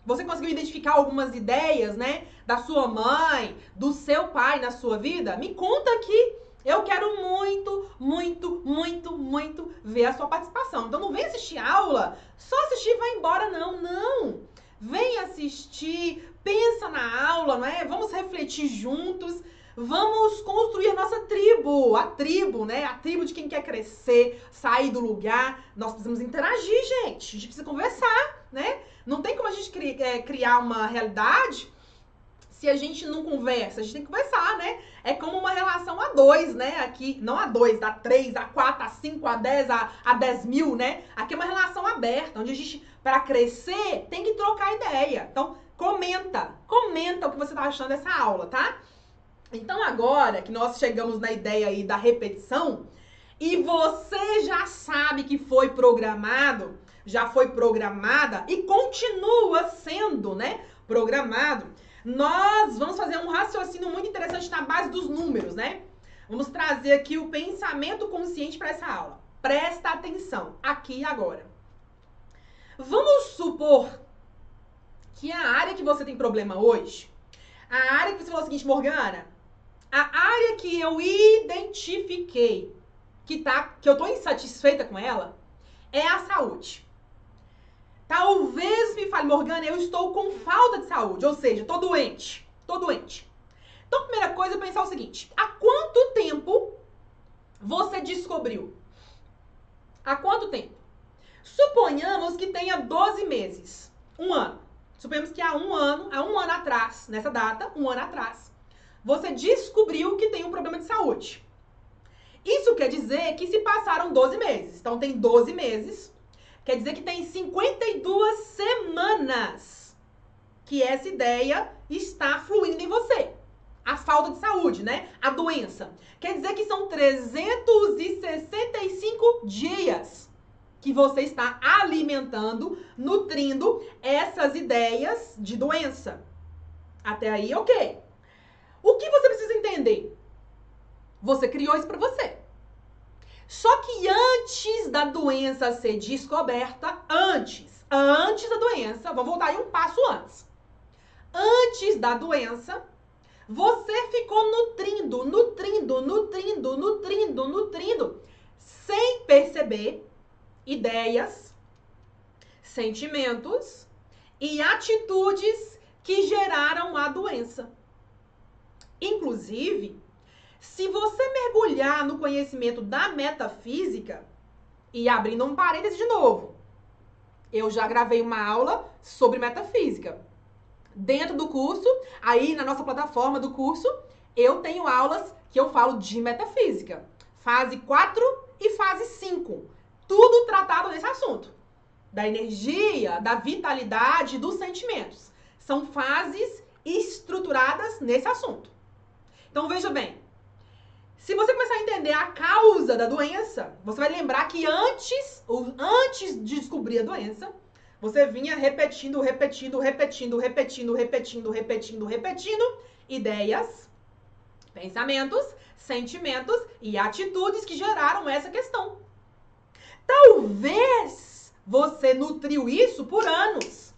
Você conseguiu identificar algumas ideias, né? Da sua mãe, do seu pai na sua vida? Me conta aqui. Eu quero muito, muito, muito, muito ver a sua participação. Então não vem assistir aula, só assistir e vai embora, não, não. Vem assistir, pensa na aula, não é? Vamos refletir juntos. Vamos construir a nossa tribo, a tribo, né? A tribo de quem quer crescer, sair do lugar. Nós precisamos interagir, gente. A gente precisa conversar, né? Não tem como a gente é, criar uma realidade se a gente não conversa, a gente tem que conversar, né? É como uma relação a dois, né? Aqui, não a dois, a três, a quatro, a cinco, a dez, a, a dez mil, né? Aqui é uma relação aberta, onde a gente, para crescer, tem que trocar ideia. Então, comenta, comenta o que você tá achando dessa aula, tá? Então, agora que nós chegamos na ideia aí da repetição, e você já sabe que foi programado, já foi programada e continua sendo, né? Programado nós vamos fazer um raciocínio muito interessante na base dos números, né? Vamos trazer aqui o pensamento consciente para essa aula. Presta atenção, aqui e agora. Vamos supor que a área que você tem problema hoje, a área que você falou o seguinte, Morgana, a área que eu identifiquei que, tá, que eu tô insatisfeita com ela é a saúde. Talvez me fale, Morgana, eu estou com falta de saúde, ou seja, estou doente. Estou doente. Então, primeira coisa é pensar o seguinte: há quanto tempo você descobriu? Há quanto tempo? Suponhamos que tenha 12 meses, um ano. Suponhamos que há um ano, há um ano atrás, nessa data, um ano atrás, você descobriu que tem um problema de saúde. Isso quer dizer que se passaram 12 meses. Então, tem 12 meses Quer dizer que tem 52 semanas que essa ideia está fluindo em você. A falta de saúde, né? A doença. Quer dizer que são 365 dias que você está alimentando, nutrindo essas ideias de doença. Até aí, ok. O que você precisa entender? Você criou isso para você. Só que antes da doença ser descoberta, antes, antes da doença, vamos voltar aí um passo antes. Antes da doença, você ficou nutrindo, nutrindo, nutrindo, nutrindo, nutrindo, sem perceber ideias, sentimentos e atitudes que geraram a doença. Inclusive, se você mergulhar no conhecimento da metafísica, e abrindo um parêntese de novo, eu já gravei uma aula sobre metafísica. Dentro do curso, aí na nossa plataforma do curso, eu tenho aulas que eu falo de metafísica. Fase 4 e fase 5. Tudo tratado nesse assunto. Da energia, da vitalidade, dos sentimentos. São fases estruturadas nesse assunto. Então veja bem, se você começar a entender a causa da doença, você vai lembrar que antes, antes de descobrir a doença, você vinha repetindo, repetindo, repetindo, repetindo, repetindo, repetindo, repetindo ideias, pensamentos, sentimentos e atitudes que geraram essa questão. Talvez você nutriu isso por anos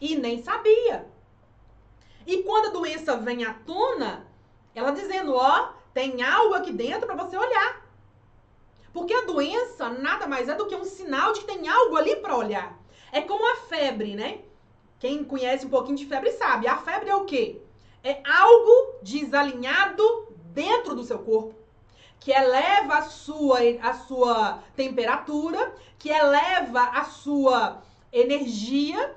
e nem sabia. E quando a doença vem à tona, ela dizendo, ó, tem algo aqui dentro para você olhar. Porque a doença nada mais é do que um sinal de que tem algo ali para olhar. É como a febre, né? Quem conhece um pouquinho de febre sabe. A febre é o quê? É algo desalinhado dentro do seu corpo que eleva a sua, a sua temperatura, que eleva a sua energia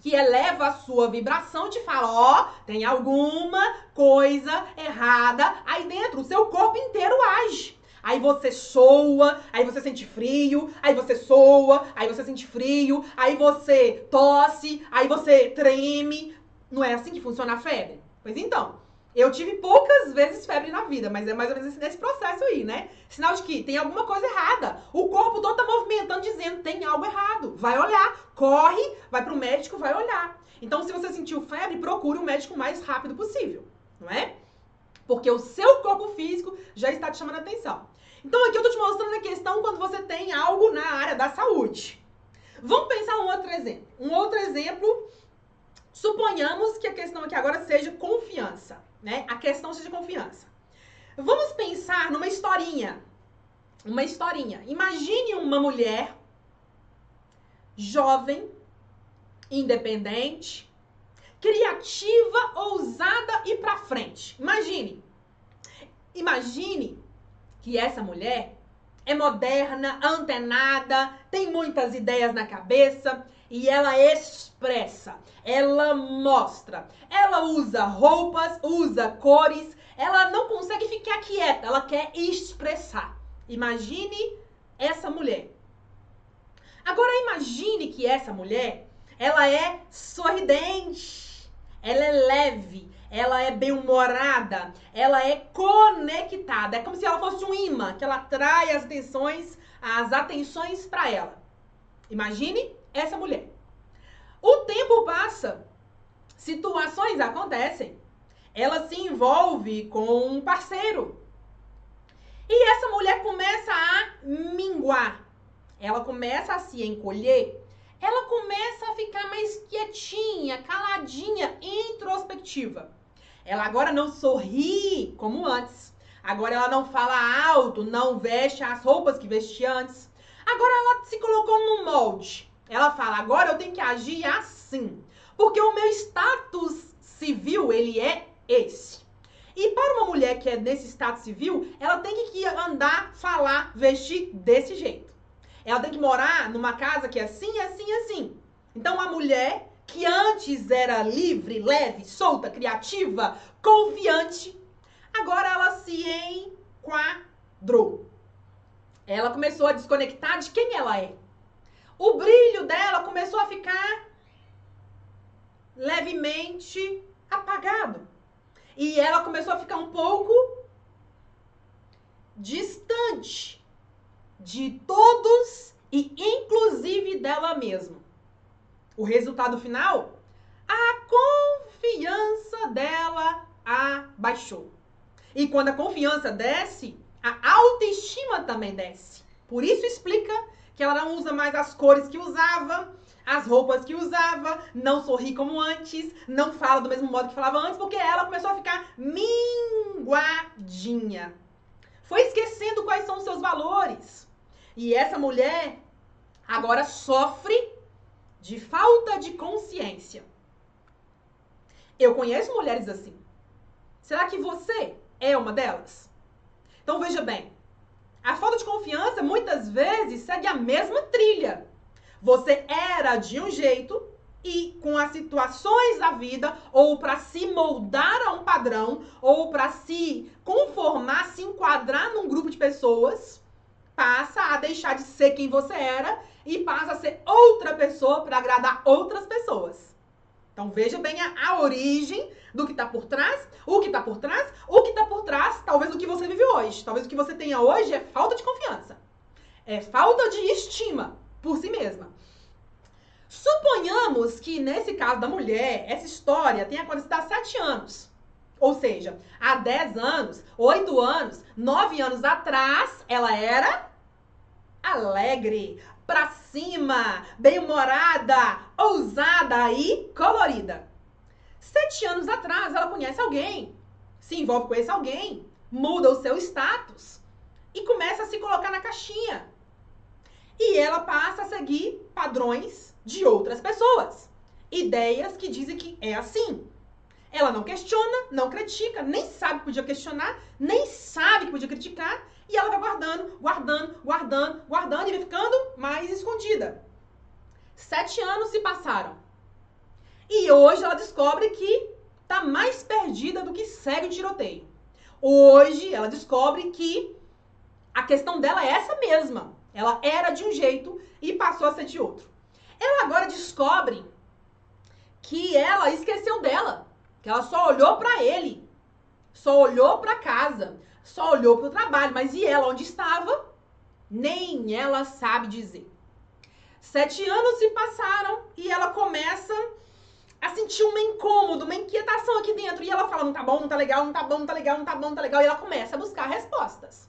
que eleva a sua vibração, te fala, ó, oh, tem alguma coisa errada aí dentro. O seu corpo inteiro age. Aí você soa, aí você sente frio, aí você soa, aí você sente frio, aí você tosse, aí você treme. Não é assim que funciona a febre? Pois então, eu tive poucas vezes febre na vida, mas é mais ou menos nesse processo aí, né? Sinal de que tem alguma coisa errada. O corpo todo tá movimentando, dizendo tem algo errado. Vai olhar, corre, vai pro médico, vai olhar. Então, se você sentiu febre, procure o médico o mais rápido possível, não é? Porque o seu corpo físico já está te chamando a atenção. Então, aqui eu tô te mostrando a questão quando você tem algo na área da saúde. Vamos pensar um outro exemplo. Um outro exemplo, suponhamos que a questão aqui agora seja confiança né? A questão seja confiança. Vamos pensar historinha. Uma historinha. Imagine uma mulher jovem, independente, criativa, ousada e pra frente. Imagine. Imagine que essa mulher é moderna, antenada, tem muitas ideias na cabeça e ela expressa, ela mostra, ela usa roupas, usa cores, ela não consegue ficar quieta, ela quer expressar. Imagine essa mulher. Agora imagine que essa mulher, ela é sorridente, ela é leve, ela é bem-humorada, ela é conectada. É como se ela fosse um imã, que ela atrai as atenções, as atenções para ela. Imagine essa mulher. O tempo passa, situações acontecem, ela se envolve com um parceiro. E essa mulher começa a minguar. Ela começa a se encolher. Ela começa a ficar mais quietinha, caladinha, introspectiva. Ela agora não sorri como antes. Agora ela não fala alto, não veste as roupas que vestia antes. Agora ela se colocou num molde. Ela fala: agora eu tenho que agir assim. Porque o meu status civil, ele é esse. E para uma mulher que é nesse status civil, ela tem que andar, falar, vestir desse jeito. Ela tem que morar numa casa que é assim, assim, assim. Então a mulher que antes era livre, leve, solta, criativa, confiante, agora ela se enquadrou. Ela começou a desconectar de quem ela é. O brilho dela começou a ficar levemente apagado. E ela começou a ficar um pouco distante de todos e inclusive dela mesma. O resultado final? A confiança dela abaixou. E quando a confiança desce, a autoestima também desce. Por isso explica que ela não usa mais as cores que usava, as roupas que usava, não sorri como antes, não fala do mesmo modo que falava antes, porque ela começou a ficar minguadinha. Foi esquecendo quais são os seus valores. E essa mulher agora sofre de falta de consciência. Eu conheço mulheres assim. Será que você é uma delas? Então veja bem, a falta de confiança muitas vezes segue a mesma trilha. Você era de um jeito e com as situações da vida, ou para se moldar a um padrão, ou para se conformar, se enquadrar num grupo de pessoas, passa a deixar de ser quem você era e passa a ser outra pessoa para agradar outras pessoas. Então veja bem a, a origem do que está por trás, o que está por trás, o que está por trás, talvez o que você vive hoje. Talvez o que você tenha hoje é falta de confiança. É falta de estima por si mesma. Suponhamos que nesse caso da mulher, essa história tenha acontecido há sete anos. Ou seja, há 10 anos, 8 anos, 9 anos atrás, ela era alegre, pra cima, bem-humorada, ousada e colorida. Sete anos atrás, ela conhece alguém, se envolve com esse alguém, muda o seu status e começa a se colocar na caixinha. E ela passa a seguir padrões de outras pessoas, ideias que dizem que é assim. Ela não questiona, não critica, nem sabe que podia questionar, nem sabe que podia criticar e ela vai guardando, guardando, guardando, guardando e vai ficando mais escondida. Sete anos se passaram. E hoje ela descobre que tá mais perdida do que segue o tiroteio. Hoje ela descobre que a questão dela é essa mesma. Ela era de um jeito e passou a ser de outro. Ela agora descobre que ela esqueceu dela, que ela só olhou para ele, só olhou para casa, só olhou para o trabalho, mas e ela onde estava? Nem ela sabe dizer. Sete anos se passaram e ela começa a sentir um incômodo, uma inquietação aqui dentro. E ela fala: não tá bom, não tá legal, não tá bom, não tá legal, não tá bom, não tá legal. E ela começa a buscar respostas.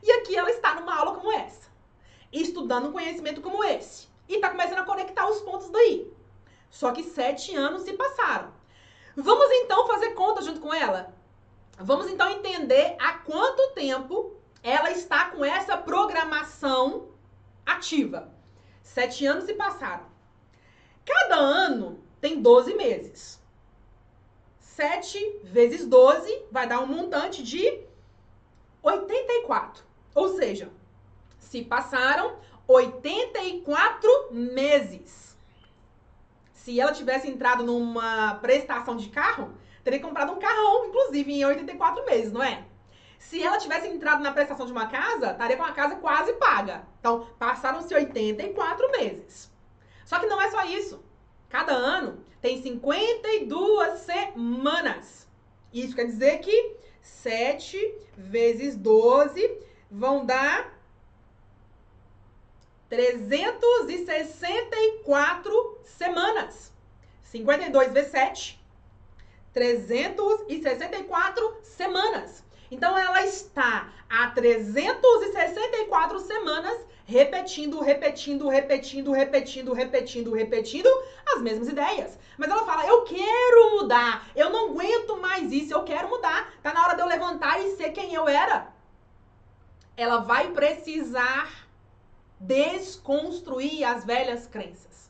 E aqui ela está numa aula como essa, estudando um conhecimento como esse. E tá começando a conectar os pontos daí. Só que sete anos se passaram. Vamos então fazer conta junto com ela? Vamos então entender há quanto tempo ela está com essa programação ativa. Sete anos se passaram. Cada ano tem 12 meses. 7 vezes 12 vai dar um montante de 84. Ou seja, se passaram 84 meses. Se ela tivesse entrado numa prestação de carro, teria comprado um carrão, inclusive, em 84 meses, não é? Se ela tivesse entrado na prestação de uma casa, estaria com a casa quase paga. Então, passaram-se 84 meses. Só que não é só isso. Cada ano tem 52 semanas. Isso quer dizer que 7 vezes 12 vão dar 364 semanas. 52 vezes 7, 364 semanas. Então ela está há 364 semanas repetindo, repetindo, repetindo, repetindo, repetindo, repetindo as mesmas ideias. Mas ela fala: "Eu quero mudar. Eu não aguento mais isso. Eu quero mudar. Tá na hora de eu levantar e ser quem eu era." Ela vai precisar desconstruir as velhas crenças.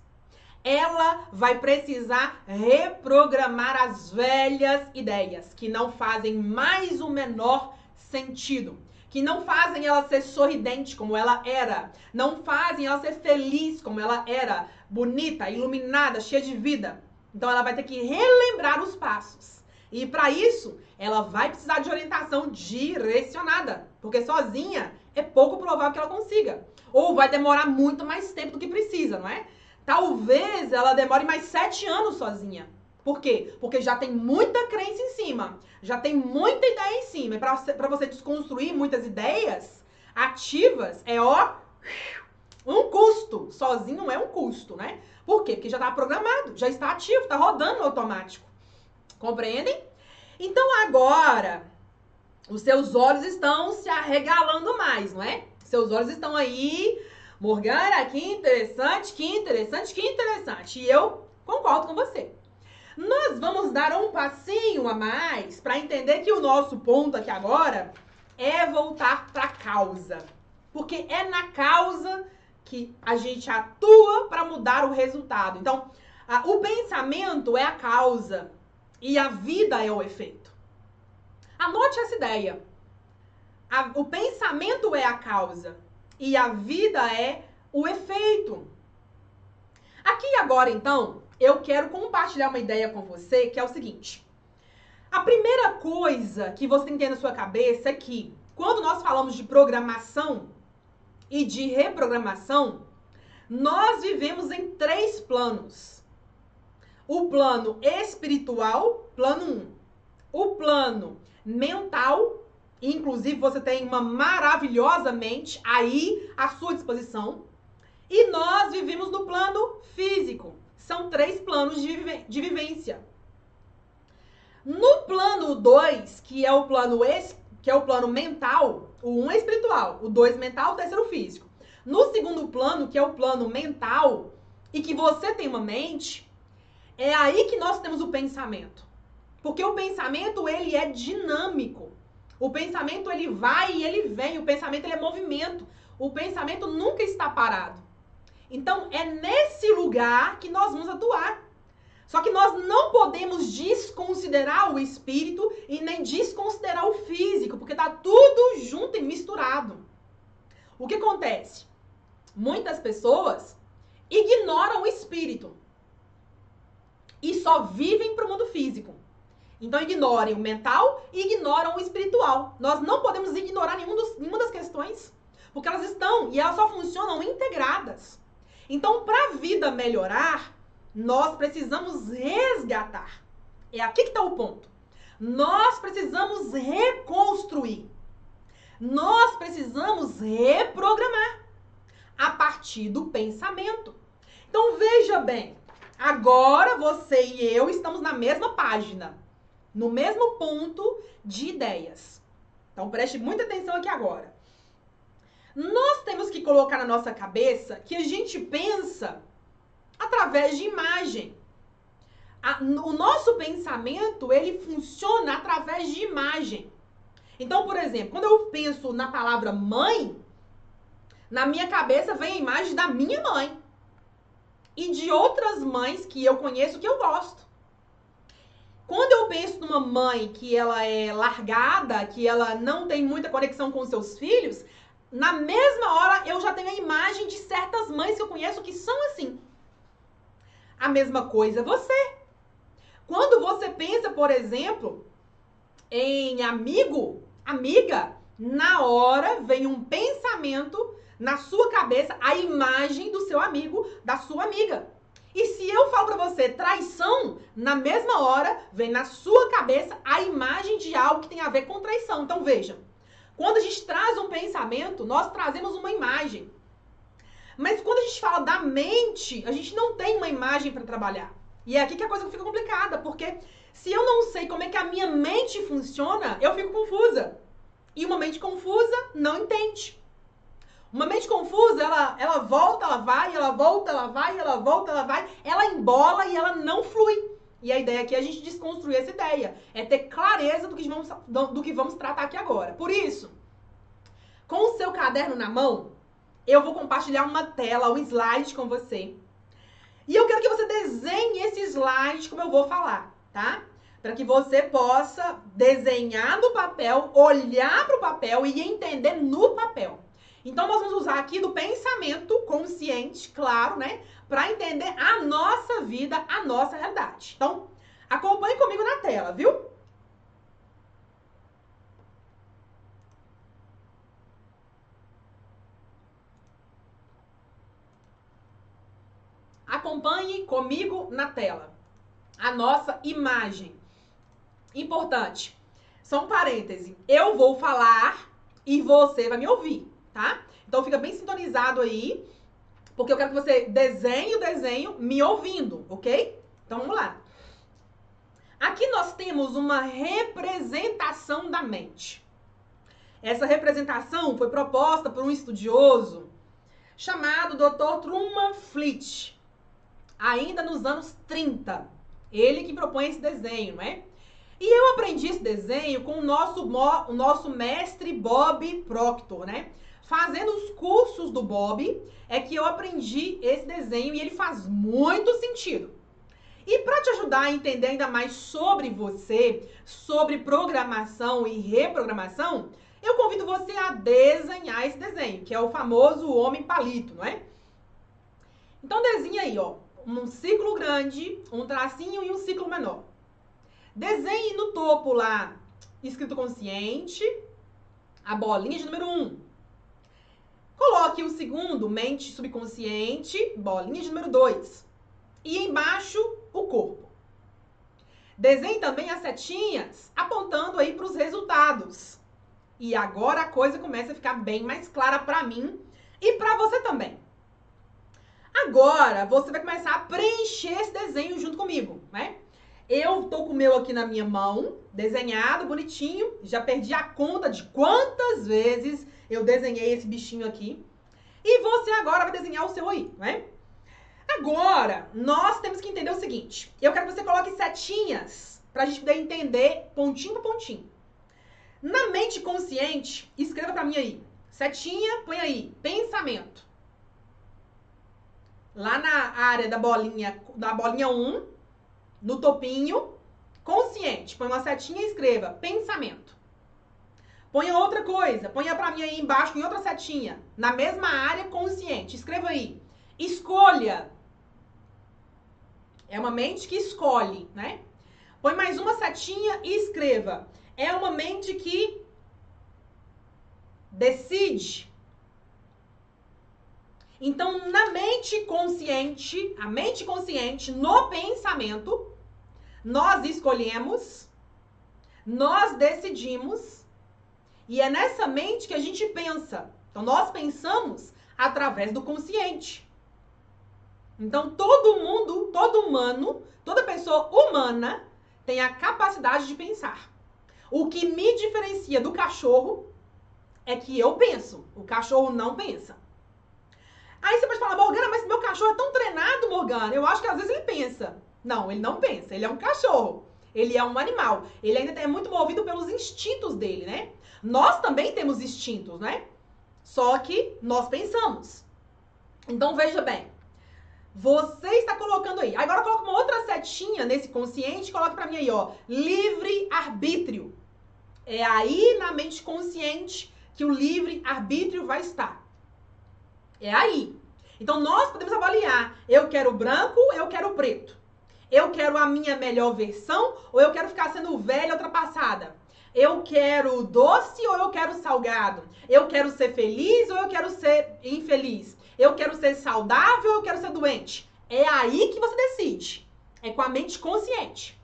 Ela vai precisar reprogramar as velhas ideias que não fazem mais o menor sentido que não fazem ela ser sorridente como ela era, não fazem ela ser feliz como ela era, bonita, iluminada, cheia de vida. Então ela vai ter que relembrar os passos. E para isso, ela vai precisar de orientação direcionada, porque sozinha é pouco provável que ela consiga. Ou vai demorar muito mais tempo do que precisa, não é? Talvez ela demore mais sete anos sozinha. Por quê? Porque já tem muita crença em cima, já tem muita ideia em cima. E para você, desconstruir muitas ideias ativas, é ó, um custo. Sozinho não é um custo, né? Por quê? Porque já está programado, já está ativo, está rodando automático. Compreendem? Então agora, os seus olhos estão se arregalando mais, não é? Seus olhos estão aí. Morgana, que interessante, que interessante, que interessante. E eu concordo com você. Nós vamos dar um passinho a mais para entender que o nosso ponto aqui agora é voltar para a causa. Porque é na causa que a gente atua para mudar o resultado. Então, a, o pensamento é a causa e a vida é o efeito. Anote essa ideia. A, o pensamento é a causa e a vida é o efeito. Aqui agora, então, eu quero compartilhar uma ideia com você que é o seguinte. A primeira coisa que você tem que ter na sua cabeça é que quando nós falamos de programação e de reprogramação, nós vivemos em três planos. O plano espiritual, plano 1. Um. O plano mental, inclusive você tem uma maravilhosa mente aí à sua disposição. E nós vivemos no plano físico, são três planos de, de vivência. No plano 2, que é o plano que é o plano mental, o 1 um é espiritual, o 2 mental, o terceiro físico. No segundo plano, que é o plano mental, e que você tem uma mente, é aí que nós temos o pensamento. Porque o pensamento, ele é dinâmico. O pensamento, ele vai e ele vem. O pensamento, ele é movimento. O pensamento nunca está parado. Então, é nesse lugar que nós vamos atuar. Só que nós não podemos desconsiderar o espírito e nem desconsiderar o físico, porque tá tudo junto e misturado. O que acontece? Muitas pessoas ignoram o espírito e só vivem para o mundo físico. Então ignorem o mental e ignoram o espiritual. Nós não podemos ignorar nenhum dos, nenhuma das questões, porque elas estão e elas só funcionam integradas. Então, para a vida melhorar, nós precisamos resgatar. É aqui que está o ponto. Nós precisamos reconstruir. Nós precisamos reprogramar a partir do pensamento. Então veja bem, agora você e eu estamos na mesma página, no mesmo ponto de ideias. Então preste muita atenção aqui agora. Nós temos que colocar na nossa cabeça que a gente pensa através de imagem. A, o nosso pensamento, ele funciona através de imagem. Então, por exemplo, quando eu penso na palavra mãe, na minha cabeça vem a imagem da minha mãe e de outras mães que eu conheço que eu gosto. Quando eu penso numa mãe que ela é largada, que ela não tem muita conexão com seus filhos, na mesma hora eu já tenho a imagem de certas mães que eu conheço que são assim. A mesma coisa você. Quando você pensa, por exemplo, em amigo, amiga, na hora vem um pensamento na sua cabeça, a imagem do seu amigo, da sua amiga. E se eu falo para você traição, na mesma hora vem na sua cabeça a imagem de algo que tem a ver com traição. Então veja, quando a gente traz um pensamento, nós trazemos uma imagem. Mas quando a gente fala da mente, a gente não tem uma imagem para trabalhar. E é aqui que a coisa fica complicada, porque se eu não sei como é que a minha mente funciona, eu fico confusa. E uma mente confusa não entende. Uma mente confusa, ela, ela volta, ela vai, ela volta, ela vai, ela volta, ela vai, ela embola e ela não flui. E a ideia aqui é a gente desconstruir essa ideia, é ter clareza do que vamos, do, que vamos tratar aqui agora. Por isso, com o seu caderno na mão, eu vou compartilhar uma tela, um slide com você. E eu quero que você desenhe esse slide como eu vou falar, tá? Para que você possa desenhar no papel, olhar para o papel e entender no papel. Então, nós vamos usar aqui do pensamento consciente, claro, né? Para entender a nossa vida, a nossa realidade. Então, acompanhe comigo na tela, viu? Acompanhe comigo na tela a nossa imagem. Importante. São parênteses. Eu vou falar e você vai me ouvir tá? Então fica bem sintonizado aí, porque eu quero que você desenhe o desenho me ouvindo, ok? Então vamos lá. Aqui nós temos uma representação da mente. Essa representação foi proposta por um estudioso chamado Dr. Truman Fleet, ainda nos anos 30. Ele que propõe esse desenho, né? E eu aprendi esse desenho com o nosso, o nosso mestre Bob Proctor, né? Fazendo os cursos do Bob, é que eu aprendi esse desenho e ele faz muito sentido. E para te ajudar a entender ainda mais sobre você, sobre programação e reprogramação, eu convido você a desenhar esse desenho, que é o famoso homem palito, não é? Então desenha aí, ó, um ciclo grande, um tracinho e um ciclo menor. Desenhe no topo lá, escrito consciente, a bolinha de número 1. Um. Coloque o segundo, mente subconsciente, bolinha de número 2. E embaixo, o corpo. Desenhe também as setinhas apontando aí para os resultados. E agora a coisa começa a ficar bem mais clara para mim e para você também. Agora você vai começar a preencher esse desenho junto comigo, né? Eu tô com o meu aqui na minha mão, desenhado, bonitinho. Já perdi a conta de quantas vezes eu desenhei esse bichinho aqui. E você agora vai desenhar o seu aí, né? Agora, nós temos que entender o seguinte. Eu quero que você coloque setinhas pra gente poder entender pontinho por pontinho. Na mente consciente, escreva pra mim aí. Setinha, põe aí. Pensamento. Lá na área da bolinha, da bolinha 1, no topinho, consciente. Põe uma setinha e escreva pensamento. Ponha outra coisa, ponha para mim aí embaixo em outra setinha, na mesma área consciente. Escreva aí. Escolha. É uma mente que escolhe, né? Põe mais uma setinha e escreva. É uma mente que decide. Então, na mente consciente, a mente consciente, no pensamento, nós escolhemos, nós decidimos e é nessa mente que a gente pensa. Então, nós pensamos através do consciente. Então, todo mundo, todo humano, toda pessoa humana tem a capacidade de pensar. O que me diferencia do cachorro é que eu penso, o cachorro não pensa. Aí você pode falar, Morgana, mas meu cachorro é tão treinado, Morgana. Eu acho que às vezes ele pensa. Não, ele não pensa, ele é um cachorro. Ele é um animal. Ele ainda é muito movido pelos instintos dele, né? Nós também temos instintos, né? Só que nós pensamos. Então veja bem, você está colocando aí. Agora coloca uma outra setinha nesse consciente, coloca para mim aí, ó, livre arbítrio. É aí na mente consciente que o livre arbítrio vai estar. É aí. Então nós podemos avaliar, eu quero branco, eu quero preto. Eu quero a minha melhor versão ou eu quero ficar sendo velha ultrapassada? Eu quero doce ou eu quero salgado? Eu quero ser feliz ou eu quero ser infeliz? Eu quero ser saudável ou eu quero ser doente? É aí que você decide. É com a mente consciente.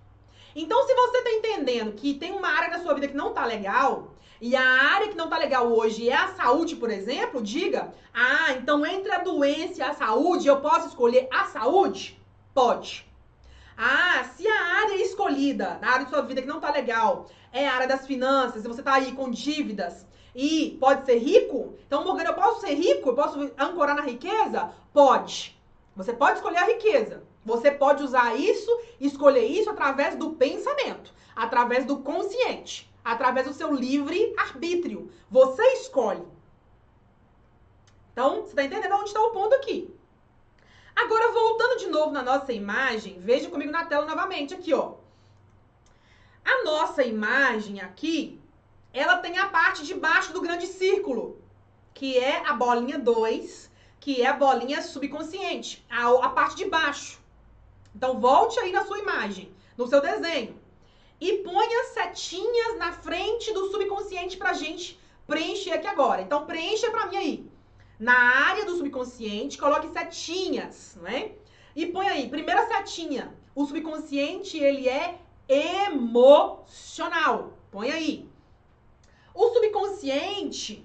Então, se você está entendendo que tem uma área da sua vida que não está legal, e a área que não está legal hoje é a saúde, por exemplo, diga: ah, então entre a doença e a saúde, eu posso escolher a saúde? Pode. Ah, se a área escolhida, na área da sua vida que não está legal, é a área das finanças, e você está aí com dívidas e pode ser rico, então, Morgana, eu posso ser rico? Eu posso ancorar na riqueza? Pode. Você pode escolher a riqueza. Você pode usar isso, escolher isso através do pensamento, através do consciente, através do seu livre arbítrio. Você escolhe. Então, você está entendendo onde está o ponto aqui? Agora, voltando de novo na nossa imagem, veja comigo na tela novamente aqui, ó. A nossa imagem aqui, ela tem a parte de baixo do grande círculo, que é a bolinha 2, que é a bolinha subconsciente, a, a parte de baixo. Então, volte aí na sua imagem, no seu desenho. E ponha setinhas na frente do subconsciente pra gente preencher aqui agora. Então, preencha pra mim aí. Na área do subconsciente, coloque setinhas, né? E põe aí, primeira setinha. O subconsciente, ele é emocional. Põe aí. O subconsciente,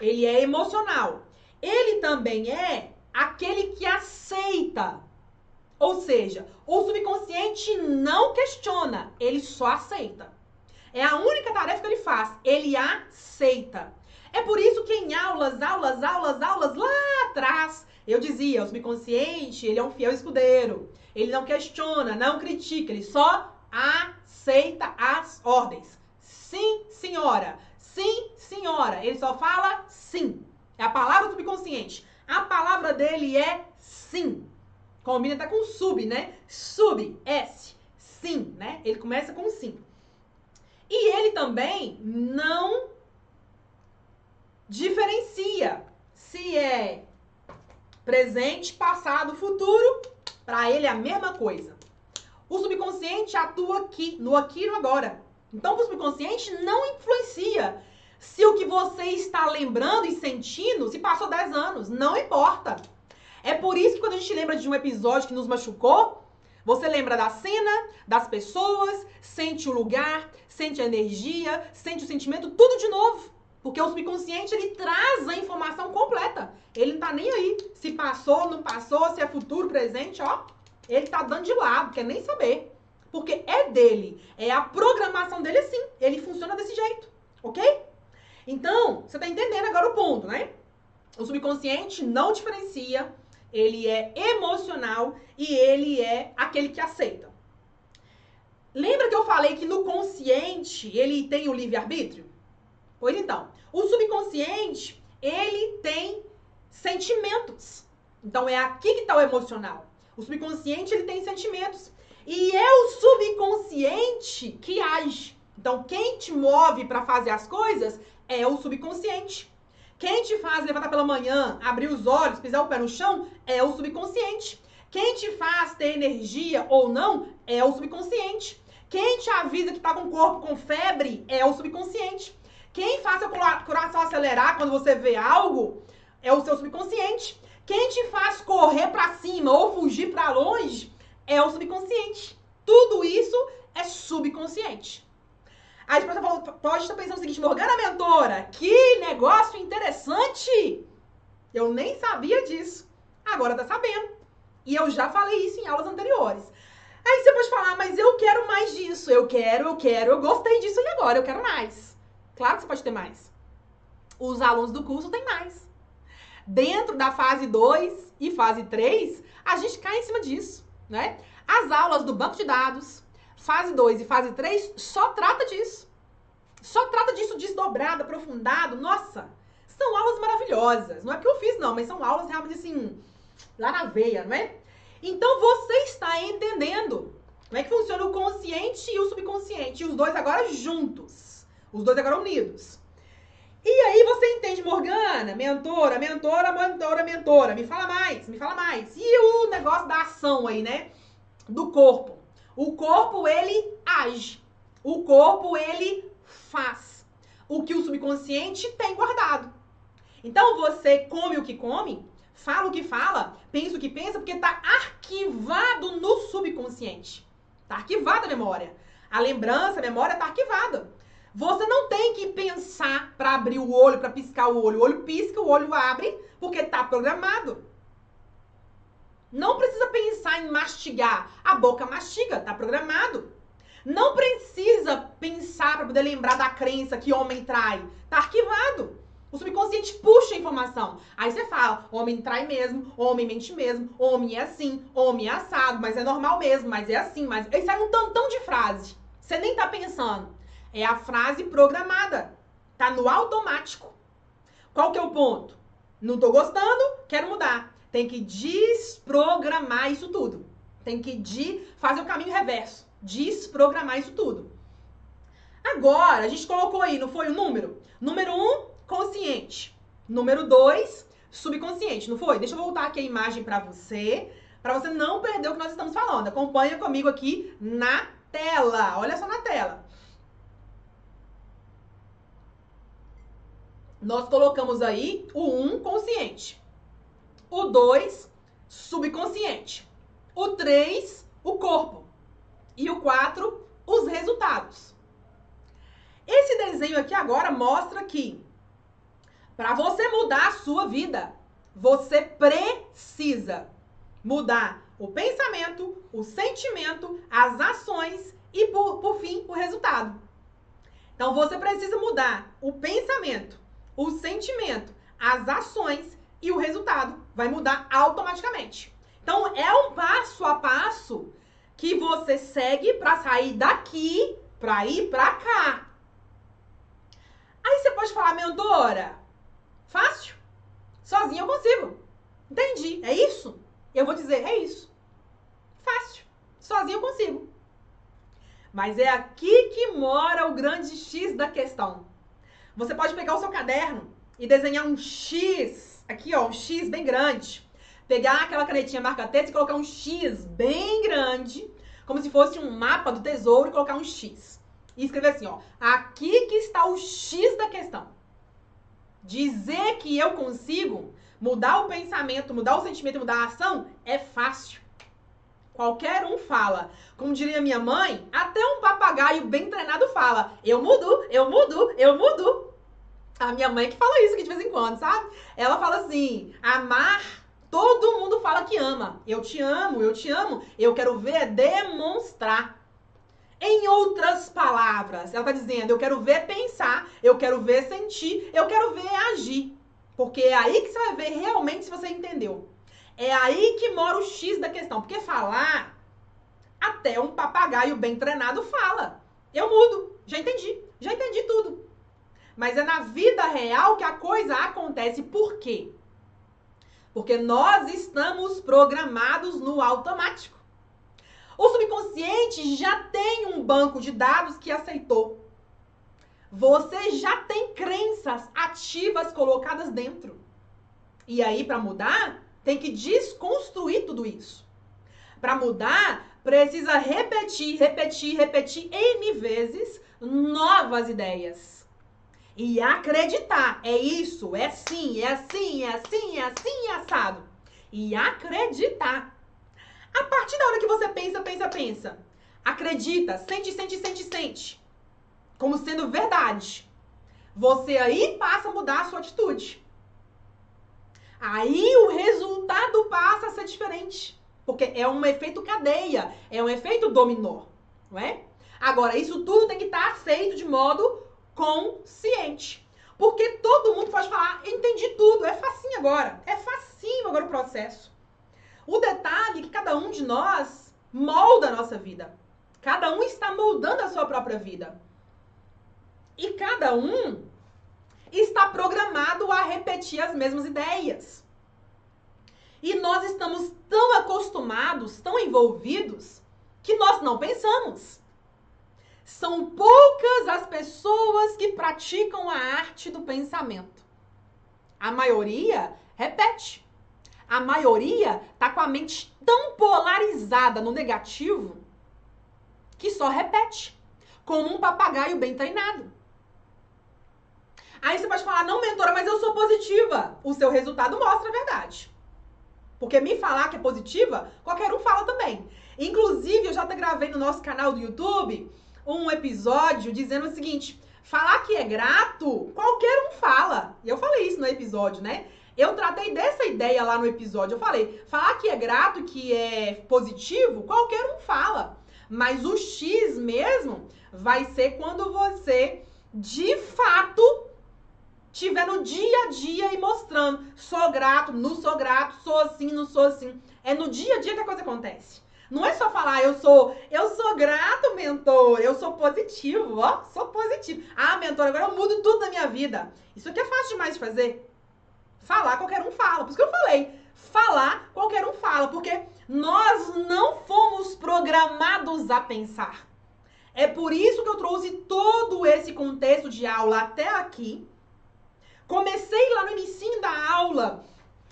ele é emocional. Ele também é aquele que aceita ou seja, o subconsciente não questiona, ele só aceita. É a única tarefa que ele faz, ele aceita. É por isso que em aulas, aulas, aulas, aulas lá atrás, eu dizia, o subconsciente, ele é um fiel escudeiro. Ele não questiona, não critica, ele só aceita as ordens. Sim, senhora. Sim, senhora. Ele só fala sim. É a palavra do subconsciente. A palavra dele é sim. Combina até com sub, né? Sub, S, sim, né? Ele começa com sim. E ele também não diferencia se é presente, passado, futuro. Para ele é a mesma coisa. O subconsciente atua aqui, no aqui e no agora. Então, o subconsciente não influencia se o que você está lembrando e sentindo se passou 10 anos. Não importa. É por isso que quando a gente lembra de um episódio que nos machucou, você lembra da cena, das pessoas, sente o lugar, sente a energia, sente o sentimento, tudo de novo. Porque o subconsciente, ele traz a informação completa. Ele não tá nem aí se passou, não passou, se é futuro, presente, ó. Ele tá dando de lado, quer nem saber. Porque é dele. É a programação dele assim. Ele funciona desse jeito. Ok? Então, você tá entendendo agora o ponto, né? O subconsciente não diferencia ele é emocional e ele é aquele que aceita. Lembra que eu falei que no consciente ele tem o livre-arbítrio? Pois então, o subconsciente, ele tem sentimentos. Então é aqui que está o emocional. O subconsciente, ele tem sentimentos. E é o subconsciente que age. Então, quem te move para fazer as coisas é o subconsciente. Quem te faz levantar pela manhã, abrir os olhos, pisar o pé no chão, é o subconsciente. Quem te faz ter energia ou não é o subconsciente. Quem te avisa que tá com o corpo com febre é o subconsciente. Quem faz seu coração acelerar quando você vê algo é o seu subconsciente. Quem te faz correr para cima ou fugir para longe é o subconsciente. Tudo isso é subconsciente. Aí a pessoa pode estar pensando o seguinte, Morgana Mentora, que negócio interessante! Eu nem sabia disso. Agora tá sabendo. E eu já falei isso em aulas anteriores. Aí você pode falar, mas eu quero mais disso. Eu quero, eu quero, eu gostei disso e agora eu quero mais. Claro que você pode ter mais. Os alunos do curso têm mais. Dentro da fase 2 e fase 3, a gente cai em cima disso, né? As aulas do banco de dados, fase 2 e fase 3 só trata disso. só trata disso desdobrado, aprofundado. Nossa, são aulas maravilhosas. Não é que eu fiz, não, mas são aulas realmente assim, lá na veia, não é? Então você está entendendo como é que funciona o consciente e o subconsciente. E os dois agora juntos. Os dois agora unidos. E aí você entende, Morgana, mentora, mentora, mentora, mentora. Me fala mais, me fala mais. E o negócio da ação aí, né? Do corpo. O corpo, ele age. O corpo, ele faz. O que o subconsciente tem guardado. Então você come o que come, fala o que fala, pensa o que pensa, porque está arquivado no subconsciente. Está arquivada a memória. A lembrança, a memória está arquivada. Você não tem que pensar para abrir o olho, para piscar o olho. O olho pisca, o olho abre, porque está programado. Não precisa pensar em mastigar. A boca mastiga, está programado. Não precisa pensar para poder lembrar da crença que homem trai. Está arquivado. O subconsciente puxa a informação. Aí você fala, homem trai mesmo, homem mente mesmo, homem é assim, homem é assado, mas é normal mesmo, mas é assim, mas. Aí sai um tantão de frase. Você nem tá pensando. É a frase programada. Tá no automático. Qual que é o ponto? Não tô gostando, quero mudar. Tem que desprogramar isso tudo. Tem que de fazer o caminho reverso. Desprogramar isso tudo. Agora, a gente colocou aí, não foi o número? Número 1, um, consciente. Número 2, subconsciente, não foi? Deixa eu voltar aqui a imagem para você, para você não perder o que nós estamos falando. Acompanha comigo aqui na tela. Olha só na tela. Nós colocamos aí o 1 um, consciente. O 2 subconsciente. O 3 o corpo. E o 4 os resultados. Esse desenho aqui agora mostra que para você mudar a sua vida, você precisa mudar o pensamento, o sentimento, as ações e, por, por fim, o resultado. Então, você precisa mudar o pensamento, o sentimento, as ações e o resultado. Vai mudar automaticamente. Então, é um passo a passo que você segue para sair daqui para ir para cá. Aí você pode falar, mentora, Fácil. Sozinho eu consigo. Entendi. É isso? Eu vou dizer, é isso. Fácil. Sozinho eu consigo. Mas é aqui que mora o grande X da questão. Você pode pegar o seu caderno e desenhar um X, aqui ó, um X bem grande. Pegar aquela canetinha marca-texto e colocar um X bem grande, como se fosse um mapa do tesouro e colocar um X. E escrever assim, ó, aqui que está o X da questão. Dizer que eu consigo mudar o pensamento, mudar o sentimento, mudar a ação é fácil. Qualquer um fala. Como diria minha mãe, até um papagaio bem treinado fala: Eu mudo, eu mudo, eu mudo. A minha mãe que fala isso aqui de vez em quando, sabe? Ela fala assim: amar, todo mundo fala que ama. Eu te amo, eu te amo. Eu quero ver demonstrar. Em outras palavras, ela está dizendo: eu quero ver pensar, eu quero ver sentir, eu quero ver agir. Porque é aí que você vai ver realmente se você entendeu. É aí que mora o X da questão. Porque falar, até um papagaio bem treinado fala. Eu mudo, já entendi, já entendi tudo. Mas é na vida real que a coisa acontece. Por quê? Porque nós estamos programados no automático. O subconsciente já tem um banco de dados que aceitou. Você já tem crenças ativas colocadas dentro. E aí, para mudar, tem que desconstruir tudo isso. Para mudar, precisa repetir, repetir, repetir N vezes novas ideias. E acreditar. É isso, é sim, é assim, é assim, é assim, é assado. E acreditar. A partir da hora que você pensa, pensa, pensa, acredita, sente, sente, sente, sente, como sendo verdade, você aí passa a mudar a sua atitude. Aí o resultado passa a ser diferente. Porque é um efeito cadeia, é um efeito dominó, não é? Agora, isso tudo tem que estar feito de modo consciente. Porque todo mundo pode falar, entendi tudo, é facinho agora. É facinho agora o processo. O detalhe é que cada um de nós molda a nossa vida. Cada um está moldando a sua própria vida. E cada um está programado a repetir as mesmas ideias. E nós estamos tão acostumados, tão envolvidos, que nós não pensamos. São poucas as pessoas que praticam a arte do pensamento. A maioria repete. A maioria tá com a mente tão polarizada no negativo que só repete, como um papagaio bem treinado. Aí você pode falar, não, mentora, mas eu sou positiva. O seu resultado mostra a verdade. Porque me falar que é positiva, qualquer um fala também. Inclusive, eu já gravei no nosso canal do YouTube um episódio dizendo o seguinte: falar que é grato, qualquer um fala. E eu falei isso no episódio, né? Eu tratei dessa ideia lá no episódio. Eu falei, falar que é grato, que é positivo, qualquer um fala. Mas o X mesmo vai ser quando você, de fato, tiver no dia a dia e mostrando, sou grato, não sou grato, sou assim, não sou assim. É no dia a dia que a coisa acontece. Não é só falar, eu sou, eu sou grato, mentor, eu sou positivo, ó, sou positivo. Ah, mentor, agora eu mudo tudo na minha vida. Isso aqui é fácil demais de fazer. Falar, qualquer um fala. Por isso que eu falei. Falar, qualquer um fala. Porque nós não fomos programados a pensar. É por isso que eu trouxe todo esse contexto de aula até aqui. Comecei lá no início da aula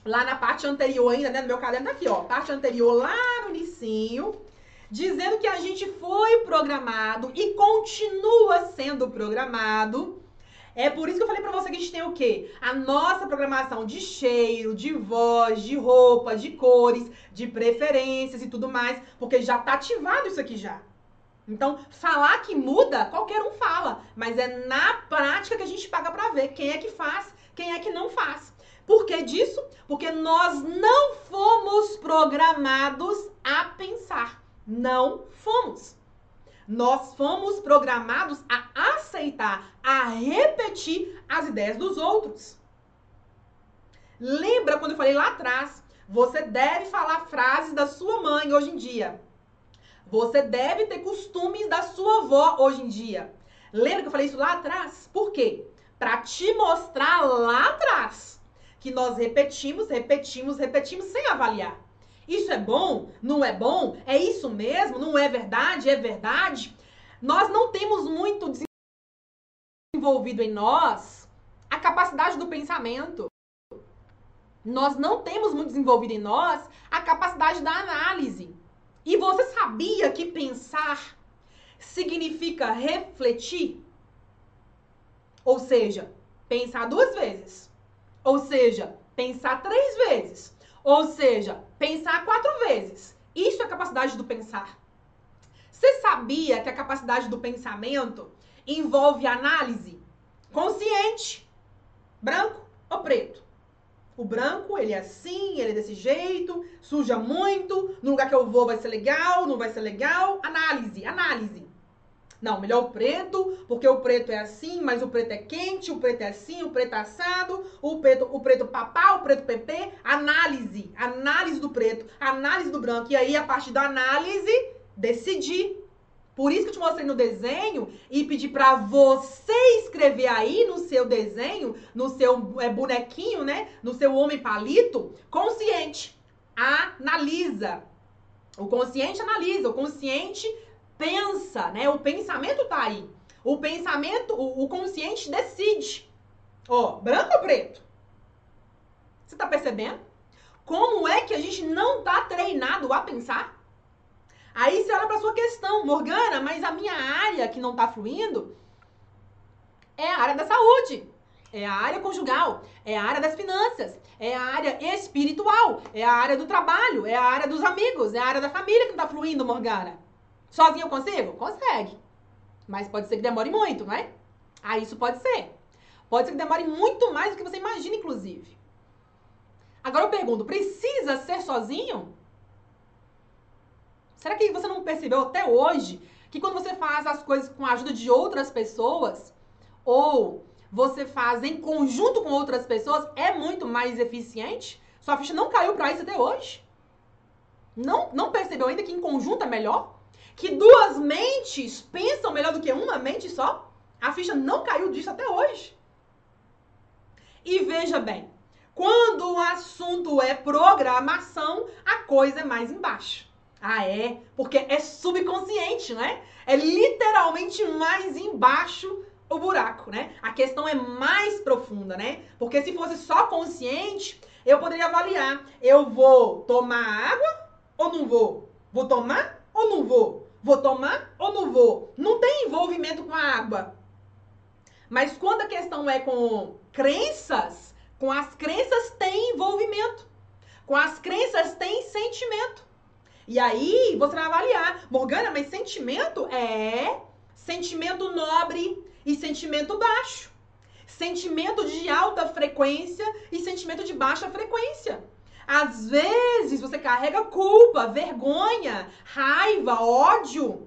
lá na parte anterior ainda, né, no meu caderno tá aqui, ó, parte anterior lá no inicinho, dizendo que a gente foi programado e continua sendo programado. É por isso que eu falei pra você que a gente tem o quê? A nossa programação de cheiro, de voz, de roupa, de cores, de preferências e tudo mais, porque já tá ativado isso aqui já. Então, falar que muda, qualquer um fala, mas é na prática que a gente paga para ver quem é que faz, quem é que não faz. Por que disso? Porque nós não fomos programados a pensar. Não fomos. Nós fomos programados a aceitar, a repetir as ideias dos outros. Lembra quando eu falei lá atrás? Você deve falar frases da sua mãe hoje em dia. Você deve ter costumes da sua avó hoje em dia. Lembra que eu falei isso lá atrás? Por quê? Para te mostrar lá atrás que nós repetimos, repetimos, repetimos sem avaliar. Isso é bom? Não é bom? É isso mesmo? Não é verdade? É verdade? Nós não temos muito desenvolvido em nós a capacidade do pensamento. Nós não temos muito desenvolvido em nós a capacidade da análise. E você sabia que pensar significa refletir? Ou seja, pensar duas vezes. Ou seja, pensar três vezes. Ou seja, pensar quatro vezes. Isso é capacidade do pensar. Você sabia que a capacidade do pensamento envolve análise consciente? Branco ou preto? O branco, ele é assim, ele é desse jeito, suja muito, no lugar que eu vou vai ser legal, não vai ser legal. Análise, análise. Não, melhor o preto, porque o preto é assim, mas o preto é quente, o preto é assim, o preto é assado, o preto, o preto papá, o preto PP, análise, análise do preto, análise do branco. E aí, a partir da análise, decidir. Por isso que eu te mostrei no desenho e pedi para você escrever aí no seu desenho, no seu é, bonequinho, né? No seu homem palito, consciente. Analisa. O consciente analisa, o consciente pensa, né? O pensamento tá aí. O pensamento, o, o consciente decide. Ó, branco ou preto? Você tá percebendo? Como é que a gente não tá treinado a pensar? Aí você olha para sua questão, Morgana, mas a minha área que não tá fluindo é a área da saúde, é a área conjugal, é a área das finanças, é a área espiritual, é a área do trabalho, é a área dos amigos, é a área da família que não tá fluindo, Morgana. Sozinho eu consigo? Consegue. Mas pode ser que demore muito, não é? Ah, isso pode ser. Pode ser que demore muito mais do que você imagina, inclusive. Agora eu pergunto, precisa ser sozinho? Será que você não percebeu até hoje que quando você faz as coisas com a ajuda de outras pessoas, ou você faz em conjunto com outras pessoas, é muito mais eficiente? Sua ficha não caiu para isso até hoje? Não, não percebeu ainda que em conjunto é melhor? que duas mentes pensam melhor do que uma mente só? A ficha não caiu disso até hoje. E veja bem, quando o assunto é programação, a coisa é mais embaixo. Ah, é? Porque é subconsciente, né? É literalmente mais embaixo o buraco, né? A questão é mais profunda, né? Porque se fosse só consciente, eu poderia avaliar. Eu vou tomar água ou não vou? Vou tomar ou não vou? Vou tomar ou não vou? Não tem envolvimento com a água. Mas quando a questão é com crenças, com as crenças tem envolvimento. Com as crenças tem sentimento. E aí você vai avaliar, Morgana, mas sentimento é sentimento nobre e sentimento baixo. Sentimento de alta frequência e sentimento de baixa frequência. Às vezes você carrega culpa, vergonha, raiva, ódio.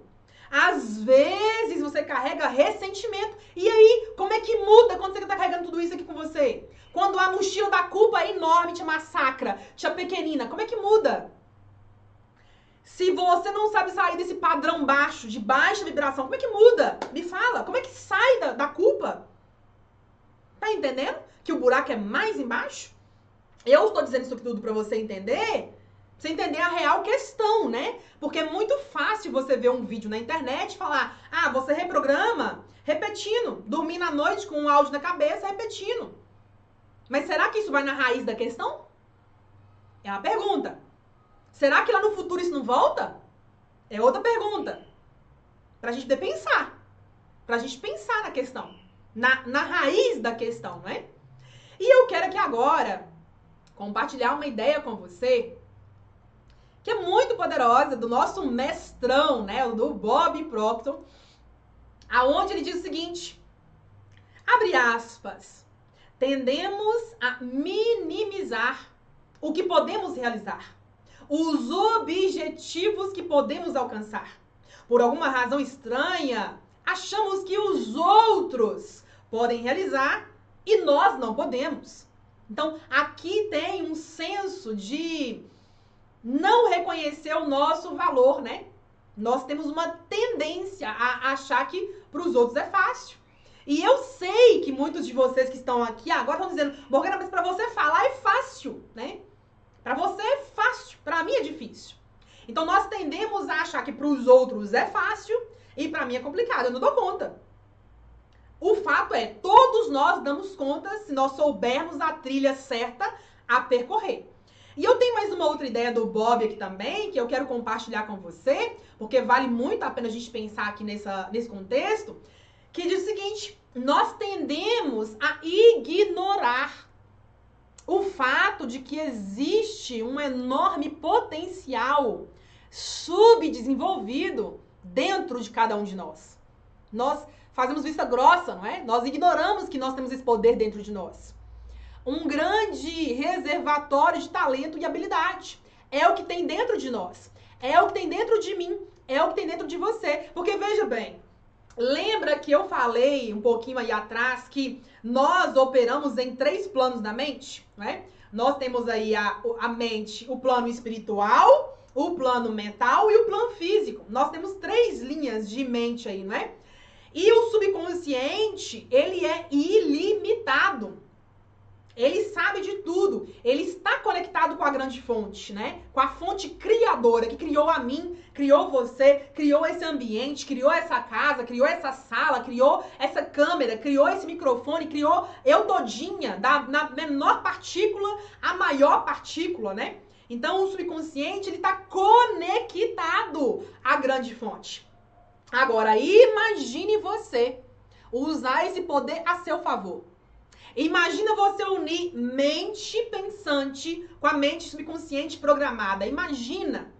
Às vezes você carrega ressentimento. E aí, como é que muda quando você está carregando tudo isso aqui com você? Quando a mochila da culpa é enorme, te massacra, te pequenina, como é que muda? Se você não sabe sair desse padrão baixo, de baixa vibração, como é que muda? Me fala, como é que sai da, da culpa? Tá entendendo? Que o buraco é mais embaixo? Eu estou dizendo isso tudo para você entender, você entender a real questão, né? Porque é muito fácil você ver um vídeo na internet e falar: "Ah, você reprograma repetindo, dormindo à noite com um áudio na cabeça repetindo". Mas será que isso vai na raiz da questão? É uma pergunta. Será que lá no futuro isso não volta? É outra pergunta. Pra gente poder pensar. Pra gente pensar na questão. Na, na raiz da questão, não é? E eu quero aqui agora compartilhar uma ideia com você que é muito poderosa do nosso mestrão, né, do Bob Proctor, aonde ele diz o seguinte: abre aspas, tendemos a minimizar o que podemos realizar os objetivos que podemos alcançar. Por alguma razão estranha, achamos que os outros podem realizar e nós não podemos. Então, aqui tem um senso de não reconhecer o nosso valor, né? Nós temos uma tendência a achar que para os outros é fácil. E eu sei que muitos de vocês que estão aqui agora estão dizendo, Morgana, mas para você falar é fácil, né? Para você é fácil, para mim é difícil. Então nós tendemos a achar que para os outros é fácil e para mim é complicado, eu não dou conta. O fato é, todos nós damos conta se nós soubermos a trilha certa a percorrer. E eu tenho mais uma outra ideia do Bob aqui também, que eu quero compartilhar com você, porque vale muito a pena a gente pensar aqui nessa, nesse contexto, que diz o seguinte: nós tendemos a ignorar o fato de que existe um enorme potencial subdesenvolvido dentro de cada um de nós. Nós fazemos vista grossa, não é? Nós ignoramos que nós temos esse poder dentro de nós. Um grande reservatório de talento e habilidade. É o que tem dentro de nós. É o que tem dentro de mim. É o que tem dentro de você. Porque veja bem, lembra que eu falei um pouquinho aí atrás que nós operamos em três planos da mente, né? Nós temos aí a, a mente, o plano espiritual, o plano mental e o plano físico. Nós temos três linhas de mente aí, não é? E o subconsciente, ele é ilimitado. Ele sabe de tudo. Ele está conectado com a grande fonte, né? Com a fonte criadora que criou a mim, criou você, criou esse ambiente, criou essa casa, criou essa sala, criou essa câmera, criou esse microfone, criou eu todinha, da na menor partícula à maior partícula, né? Então o subconsciente ele está conectado à grande fonte. Agora imagine você usar esse poder a seu favor. Imagina você unir mente pensante com a mente subconsciente programada. Imagina.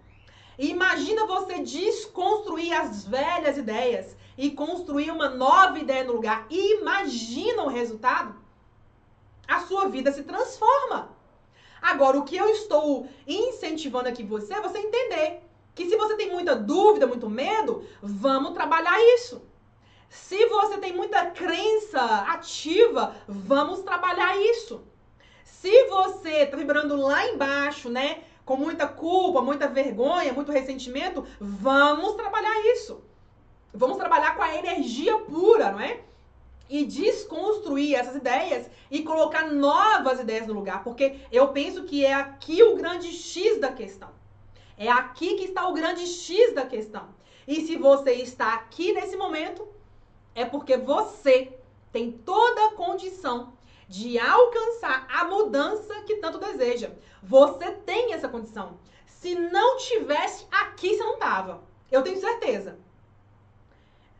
Imagina você desconstruir as velhas ideias e construir uma nova ideia no lugar. Imagina o resultado. A sua vida se transforma. Agora, o que eu estou incentivando aqui você é você entender que se você tem muita dúvida, muito medo, vamos trabalhar isso. Se você tem muita crença ativa, vamos trabalhar isso. Se você tá vibrando lá embaixo, né, com muita culpa, muita vergonha, muito ressentimento, vamos trabalhar isso. Vamos trabalhar com a energia pura, não é? e desconstruir essas ideias e colocar novas ideias no lugar, porque eu penso que é aqui o grande X da questão. É aqui que está o grande X da questão. E se você está aqui nesse momento, é porque você tem toda a condição de alcançar a mudança que tanto deseja. Você tem essa condição. Se não tivesse aqui, você não tava. Eu tenho certeza.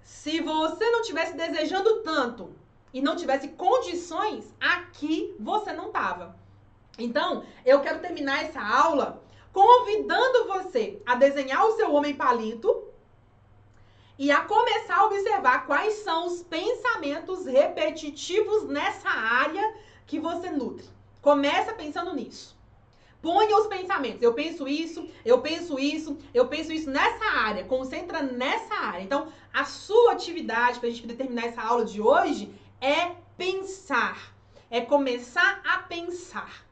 Se você não tivesse desejando tanto e não tivesse condições, aqui você não tava. Então, eu quero terminar essa aula convidando você a desenhar o seu homem palito e a começar a observar quais são os pensamentos repetitivos nessa área que você nutre. Começa pensando nisso. Ponha os pensamentos. Eu penso isso, eu penso isso, eu penso isso nessa área. Concentra nessa área. Então, a sua atividade para a gente poder terminar essa aula de hoje é pensar. É começar a pensar.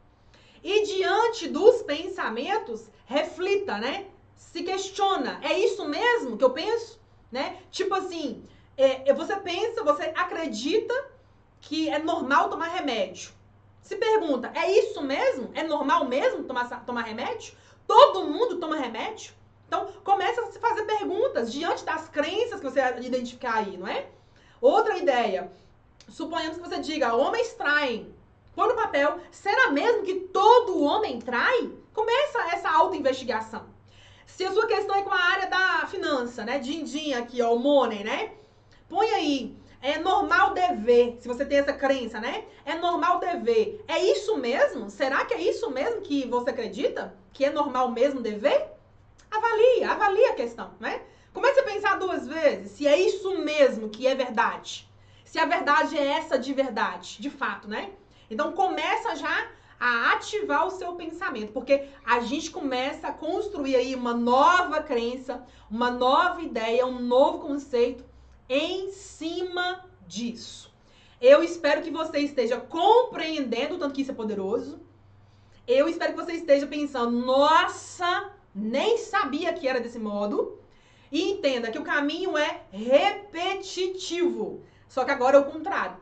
E diante dos pensamentos, reflita, né? Se questiona. É isso mesmo que eu penso? Né? Tipo assim, é, você pensa, você acredita que é normal tomar remédio. Se pergunta, é isso mesmo? É normal mesmo tomar, tomar remédio? Todo mundo toma remédio? Então, começa a se fazer perguntas diante das crenças que você identificar aí, não é? Outra ideia. Suponhamos que você diga, homens traem. Põe no papel, será mesmo que todo homem trai? Começa essa auto-investigação. Se a sua questão é com a área da finança, né? Din-din aqui, ó, o money, né? Põe aí, é normal dever, se você tem essa crença, né? É normal dever. É isso mesmo? Será que é isso mesmo que você acredita? Que é normal mesmo dever? Avalia, avalia a questão, né? Comece a pensar duas vezes se é isso mesmo que é verdade. Se a verdade é essa de verdade, de fato, né? Então começa já a ativar o seu pensamento, porque a gente começa a construir aí uma nova crença, uma nova ideia, um novo conceito em cima disso. Eu espero que você esteja compreendendo o tanto que isso é poderoso. Eu espero que você esteja pensando, nossa, nem sabia que era desse modo. E entenda que o caminho é repetitivo. Só que agora é o contrário.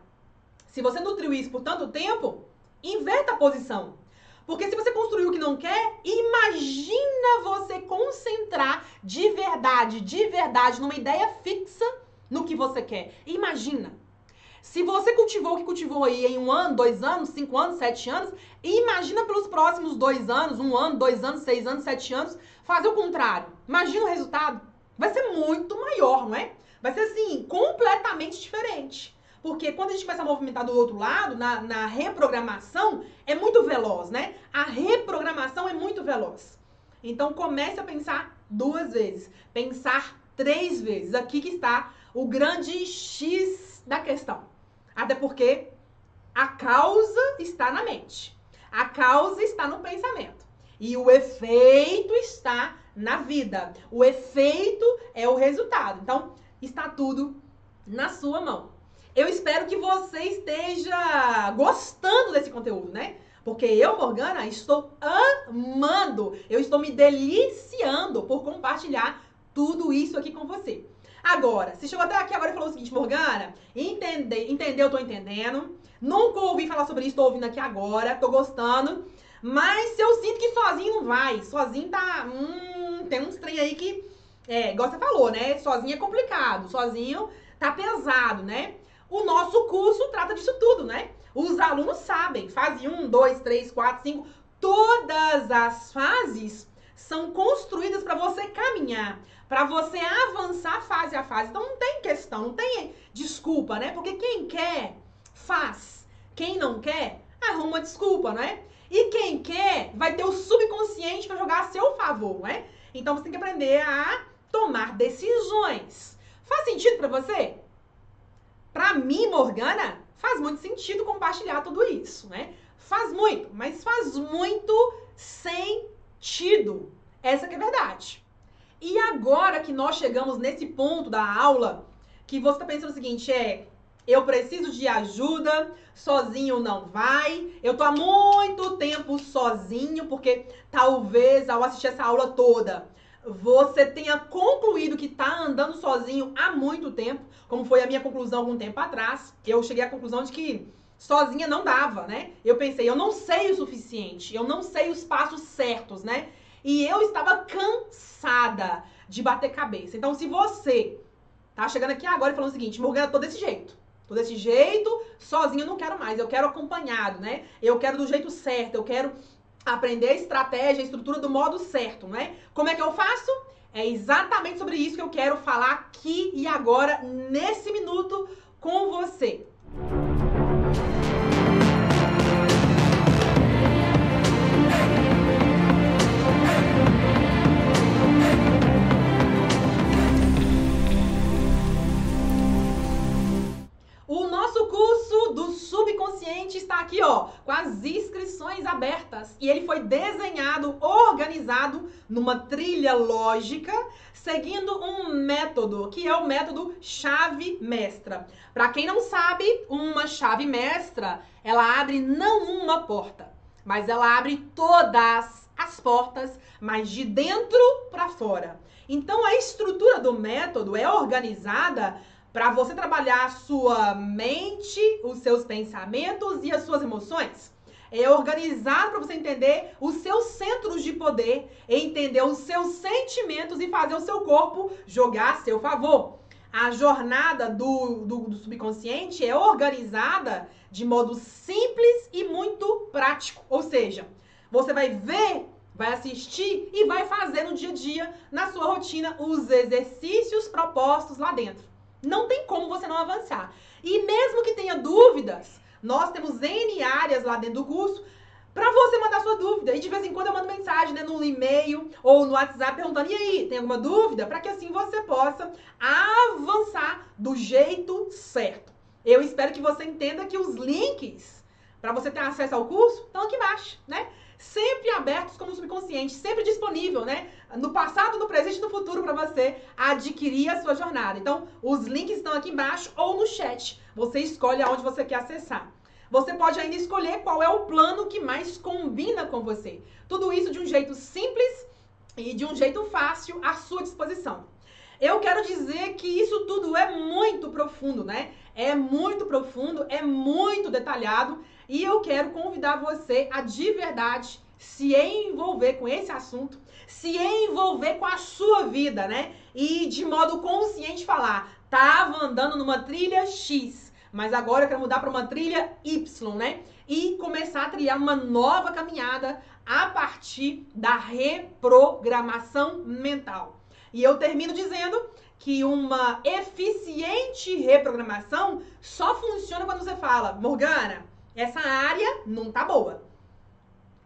Se você nutriu isso por tanto tempo, inverta a posição. Porque se você construiu o que não quer, imagina você concentrar de verdade, de verdade, numa ideia fixa no que você quer. Imagina. Se você cultivou o que cultivou aí em um ano, dois anos, cinco anos, sete anos, imagina pelos próximos dois anos, um ano, dois anos, seis anos, sete anos, fazer o contrário. Imagina o resultado. Vai ser muito maior, não é? Vai ser assim, completamente diferente. Porque quando a gente começa a movimentar do outro lado, na, na reprogramação, é muito veloz, né? A reprogramação é muito veloz. Então comece a pensar duas vezes. Pensar três vezes. Aqui que está o grande X da questão. Até porque a causa está na mente. A causa está no pensamento. E o efeito está na vida. O efeito é o resultado. Então, está tudo na sua mão. Eu espero que você esteja gostando desse conteúdo, né? Porque eu, Morgana, estou amando, eu estou me deliciando por compartilhar tudo isso aqui com você. Agora, se chegou até aqui agora e falou o seguinte, Morgana, entende, entendeu, tô entendendo. Nunca ouvi falar sobre isso, tô ouvindo aqui agora, tô gostando. Mas eu sinto que sozinho não vai, sozinho tá. Hum, tem uns trem aí que. É, igual você falou, né? Sozinho é complicado, sozinho tá pesado, né? O nosso curso trata disso tudo, né? Os alunos sabem, fase 1, 2, 3, 4, 5, todas as fases são construídas para você caminhar, para você avançar fase a fase. Então não tem questão, não tem desculpa, né? Porque quem quer, faz. Quem não quer, arruma desculpa, não é? E quem quer, vai ter o subconsciente para jogar a seu favor, né? Então você tem que aprender a tomar decisões. Faz sentido para você? Para mim, Morgana, faz muito sentido compartilhar tudo isso, né? Faz muito, mas faz muito sentido. Essa que é a verdade. E agora que nós chegamos nesse ponto da aula, que você está pensando o seguinte, é, eu preciso de ajuda, sozinho não vai. Eu tô há muito tempo sozinho, porque talvez ao assistir essa aula toda, você tenha concluído que está andando sozinho há muito tempo, como foi a minha conclusão algum tempo atrás. Eu cheguei à conclusão de que sozinha não dava, né? Eu pensei, eu não sei o suficiente, eu não sei os passos certos, né? E eu estava cansada de bater cabeça. Então, se você tá chegando aqui agora e falando o seguinte, Morgana, tô desse jeito. Tô desse jeito, sozinho não quero mais, eu quero acompanhado, né? Eu quero do jeito certo, eu quero aprender a estratégia, a estrutura do modo certo, né? Como é que eu faço? É exatamente sobre isso que eu quero falar aqui e agora, nesse minuto, com você. Está aqui, ó, com as inscrições abertas. E ele foi desenhado, organizado numa trilha lógica, seguindo um método, que é o método chave mestra. Para quem não sabe, uma chave mestra, ela abre não uma porta, mas ela abre todas as portas, mas de dentro para fora. Então a estrutura do método é organizada para você trabalhar a sua mente, os seus pensamentos e as suas emoções. É organizar para você entender os seus centros de poder, entender os seus sentimentos e fazer o seu corpo jogar a seu favor. A jornada do, do, do subconsciente é organizada de modo simples e muito prático. Ou seja, você vai ver vai assistir e vai fazer no dia a dia, na sua rotina, os exercícios propostos lá dentro. Não tem como você não avançar. E mesmo que tenha dúvidas, nós temos N áreas lá dentro do curso para você mandar sua dúvida. E de vez em quando eu mando mensagem né, no e-mail ou no WhatsApp perguntando: e aí, tem alguma dúvida? Para que assim você possa avançar do jeito certo. Eu espero que você entenda que os links para você ter acesso ao curso estão aqui embaixo, né? Sempre abertos como subconsciente, sempre disponível, né? No passado, no presente e no futuro para você adquirir a sua jornada. Então, os links estão aqui embaixo ou no chat. Você escolhe aonde você quer acessar. Você pode ainda escolher qual é o plano que mais combina com você. Tudo isso de um jeito simples e de um jeito fácil à sua disposição. Eu quero dizer que isso tudo é muito profundo, né? É muito profundo, é muito detalhado e eu quero convidar você a de verdade se envolver com esse assunto, se envolver com a sua vida, né? E de modo consciente falar, tava andando numa trilha X, mas agora eu quero mudar para uma trilha Y, né? E começar a trilhar uma nova caminhada a partir da reprogramação mental. E eu termino dizendo que uma eficiente reprogramação só funciona quando você fala, Morgana, essa área não tá boa.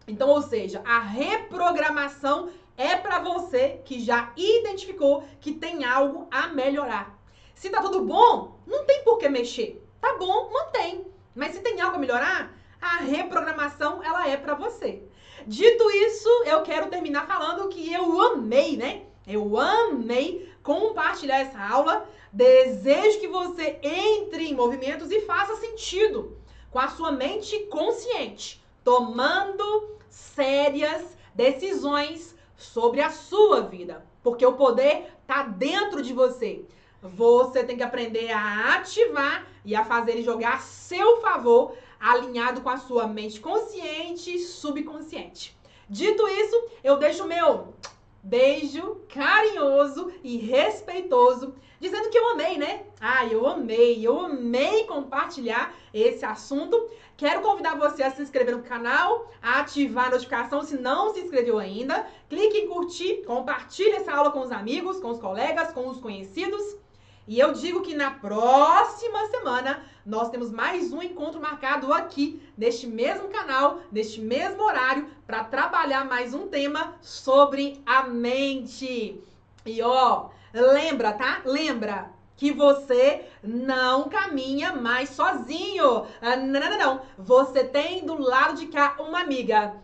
Então, ou seja, a reprogramação é para você que já identificou que tem algo a melhorar. Se tá tudo bom, não tem por que mexer. Tá bom, mantém. Mas se tem algo a melhorar, a reprogramação ela é para você. Dito isso, eu quero terminar falando que eu amei, né? Eu amei compartilhar essa aula. Desejo que você entre em movimentos e faça sentido com a sua mente consciente, tomando sérias decisões sobre a sua vida, porque o poder está dentro de você. Você tem que aprender a ativar e a fazer ele jogar a seu favor, alinhado com a sua mente consciente e subconsciente. Dito isso, eu deixo o meu beijo carinhoso e respeitoso, dizendo que eu amei, né? Ah, eu amei, eu amei compartilhar esse assunto. Quero convidar você a se inscrever no canal, a ativar a notificação se não se inscreveu ainda. Clique em curtir, compartilhe essa aula com os amigos, com os colegas, com os conhecidos. E eu digo que na próxima semana nós temos mais um encontro marcado aqui, neste mesmo canal, neste mesmo horário, para trabalhar mais um tema sobre a mente. E ó, lembra, tá? Lembra que você não caminha mais sozinho. Ah, não, não, não. Você tem do lado de cá uma amiga.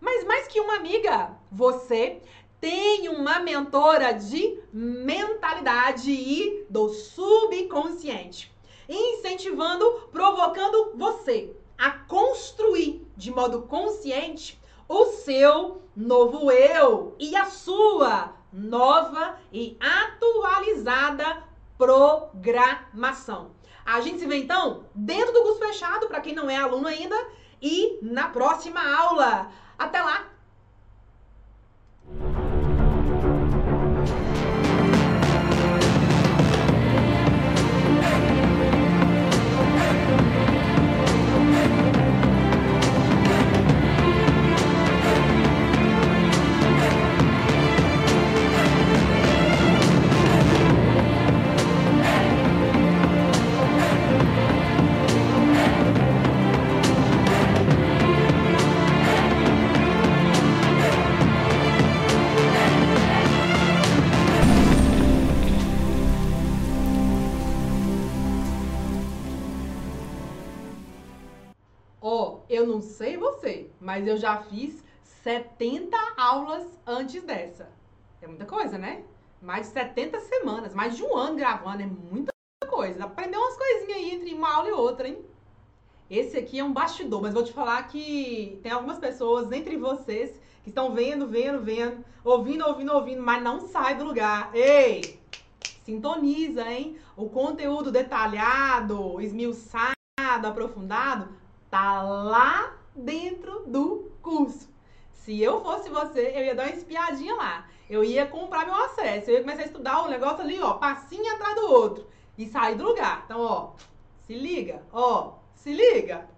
Mas mais que uma amiga, você tem uma mentora de mentalidade e do subconsciente, incentivando, provocando você a construir de modo consciente o seu novo eu e a sua nova e atualizada programação. A gente se vê então dentro do curso fechado para quem não é aluno ainda e na próxima aula. Até lá! Não sei você, mas eu já fiz 70 aulas antes dessa. É muita coisa, né? Mais de 70 semanas, mais de um ano gravando, é muita coisa. Aprendeu umas coisinhas aí entre uma aula e outra, hein? Esse aqui é um bastidor, mas vou te falar que tem algumas pessoas entre vocês que estão vendo, vendo, vendo, ouvindo, ouvindo, ouvindo, mas não sai do lugar. Ei! Sintoniza, hein? O conteúdo detalhado, esmiuçado, aprofundado, tá lá dentro do curso. Se eu fosse você, eu ia dar uma espiadinha lá. Eu ia comprar meu acesso. Eu ia começar a estudar o negócio ali, ó, passinho atrás do outro. E sair do lugar. Então, ó, se liga, ó, se liga.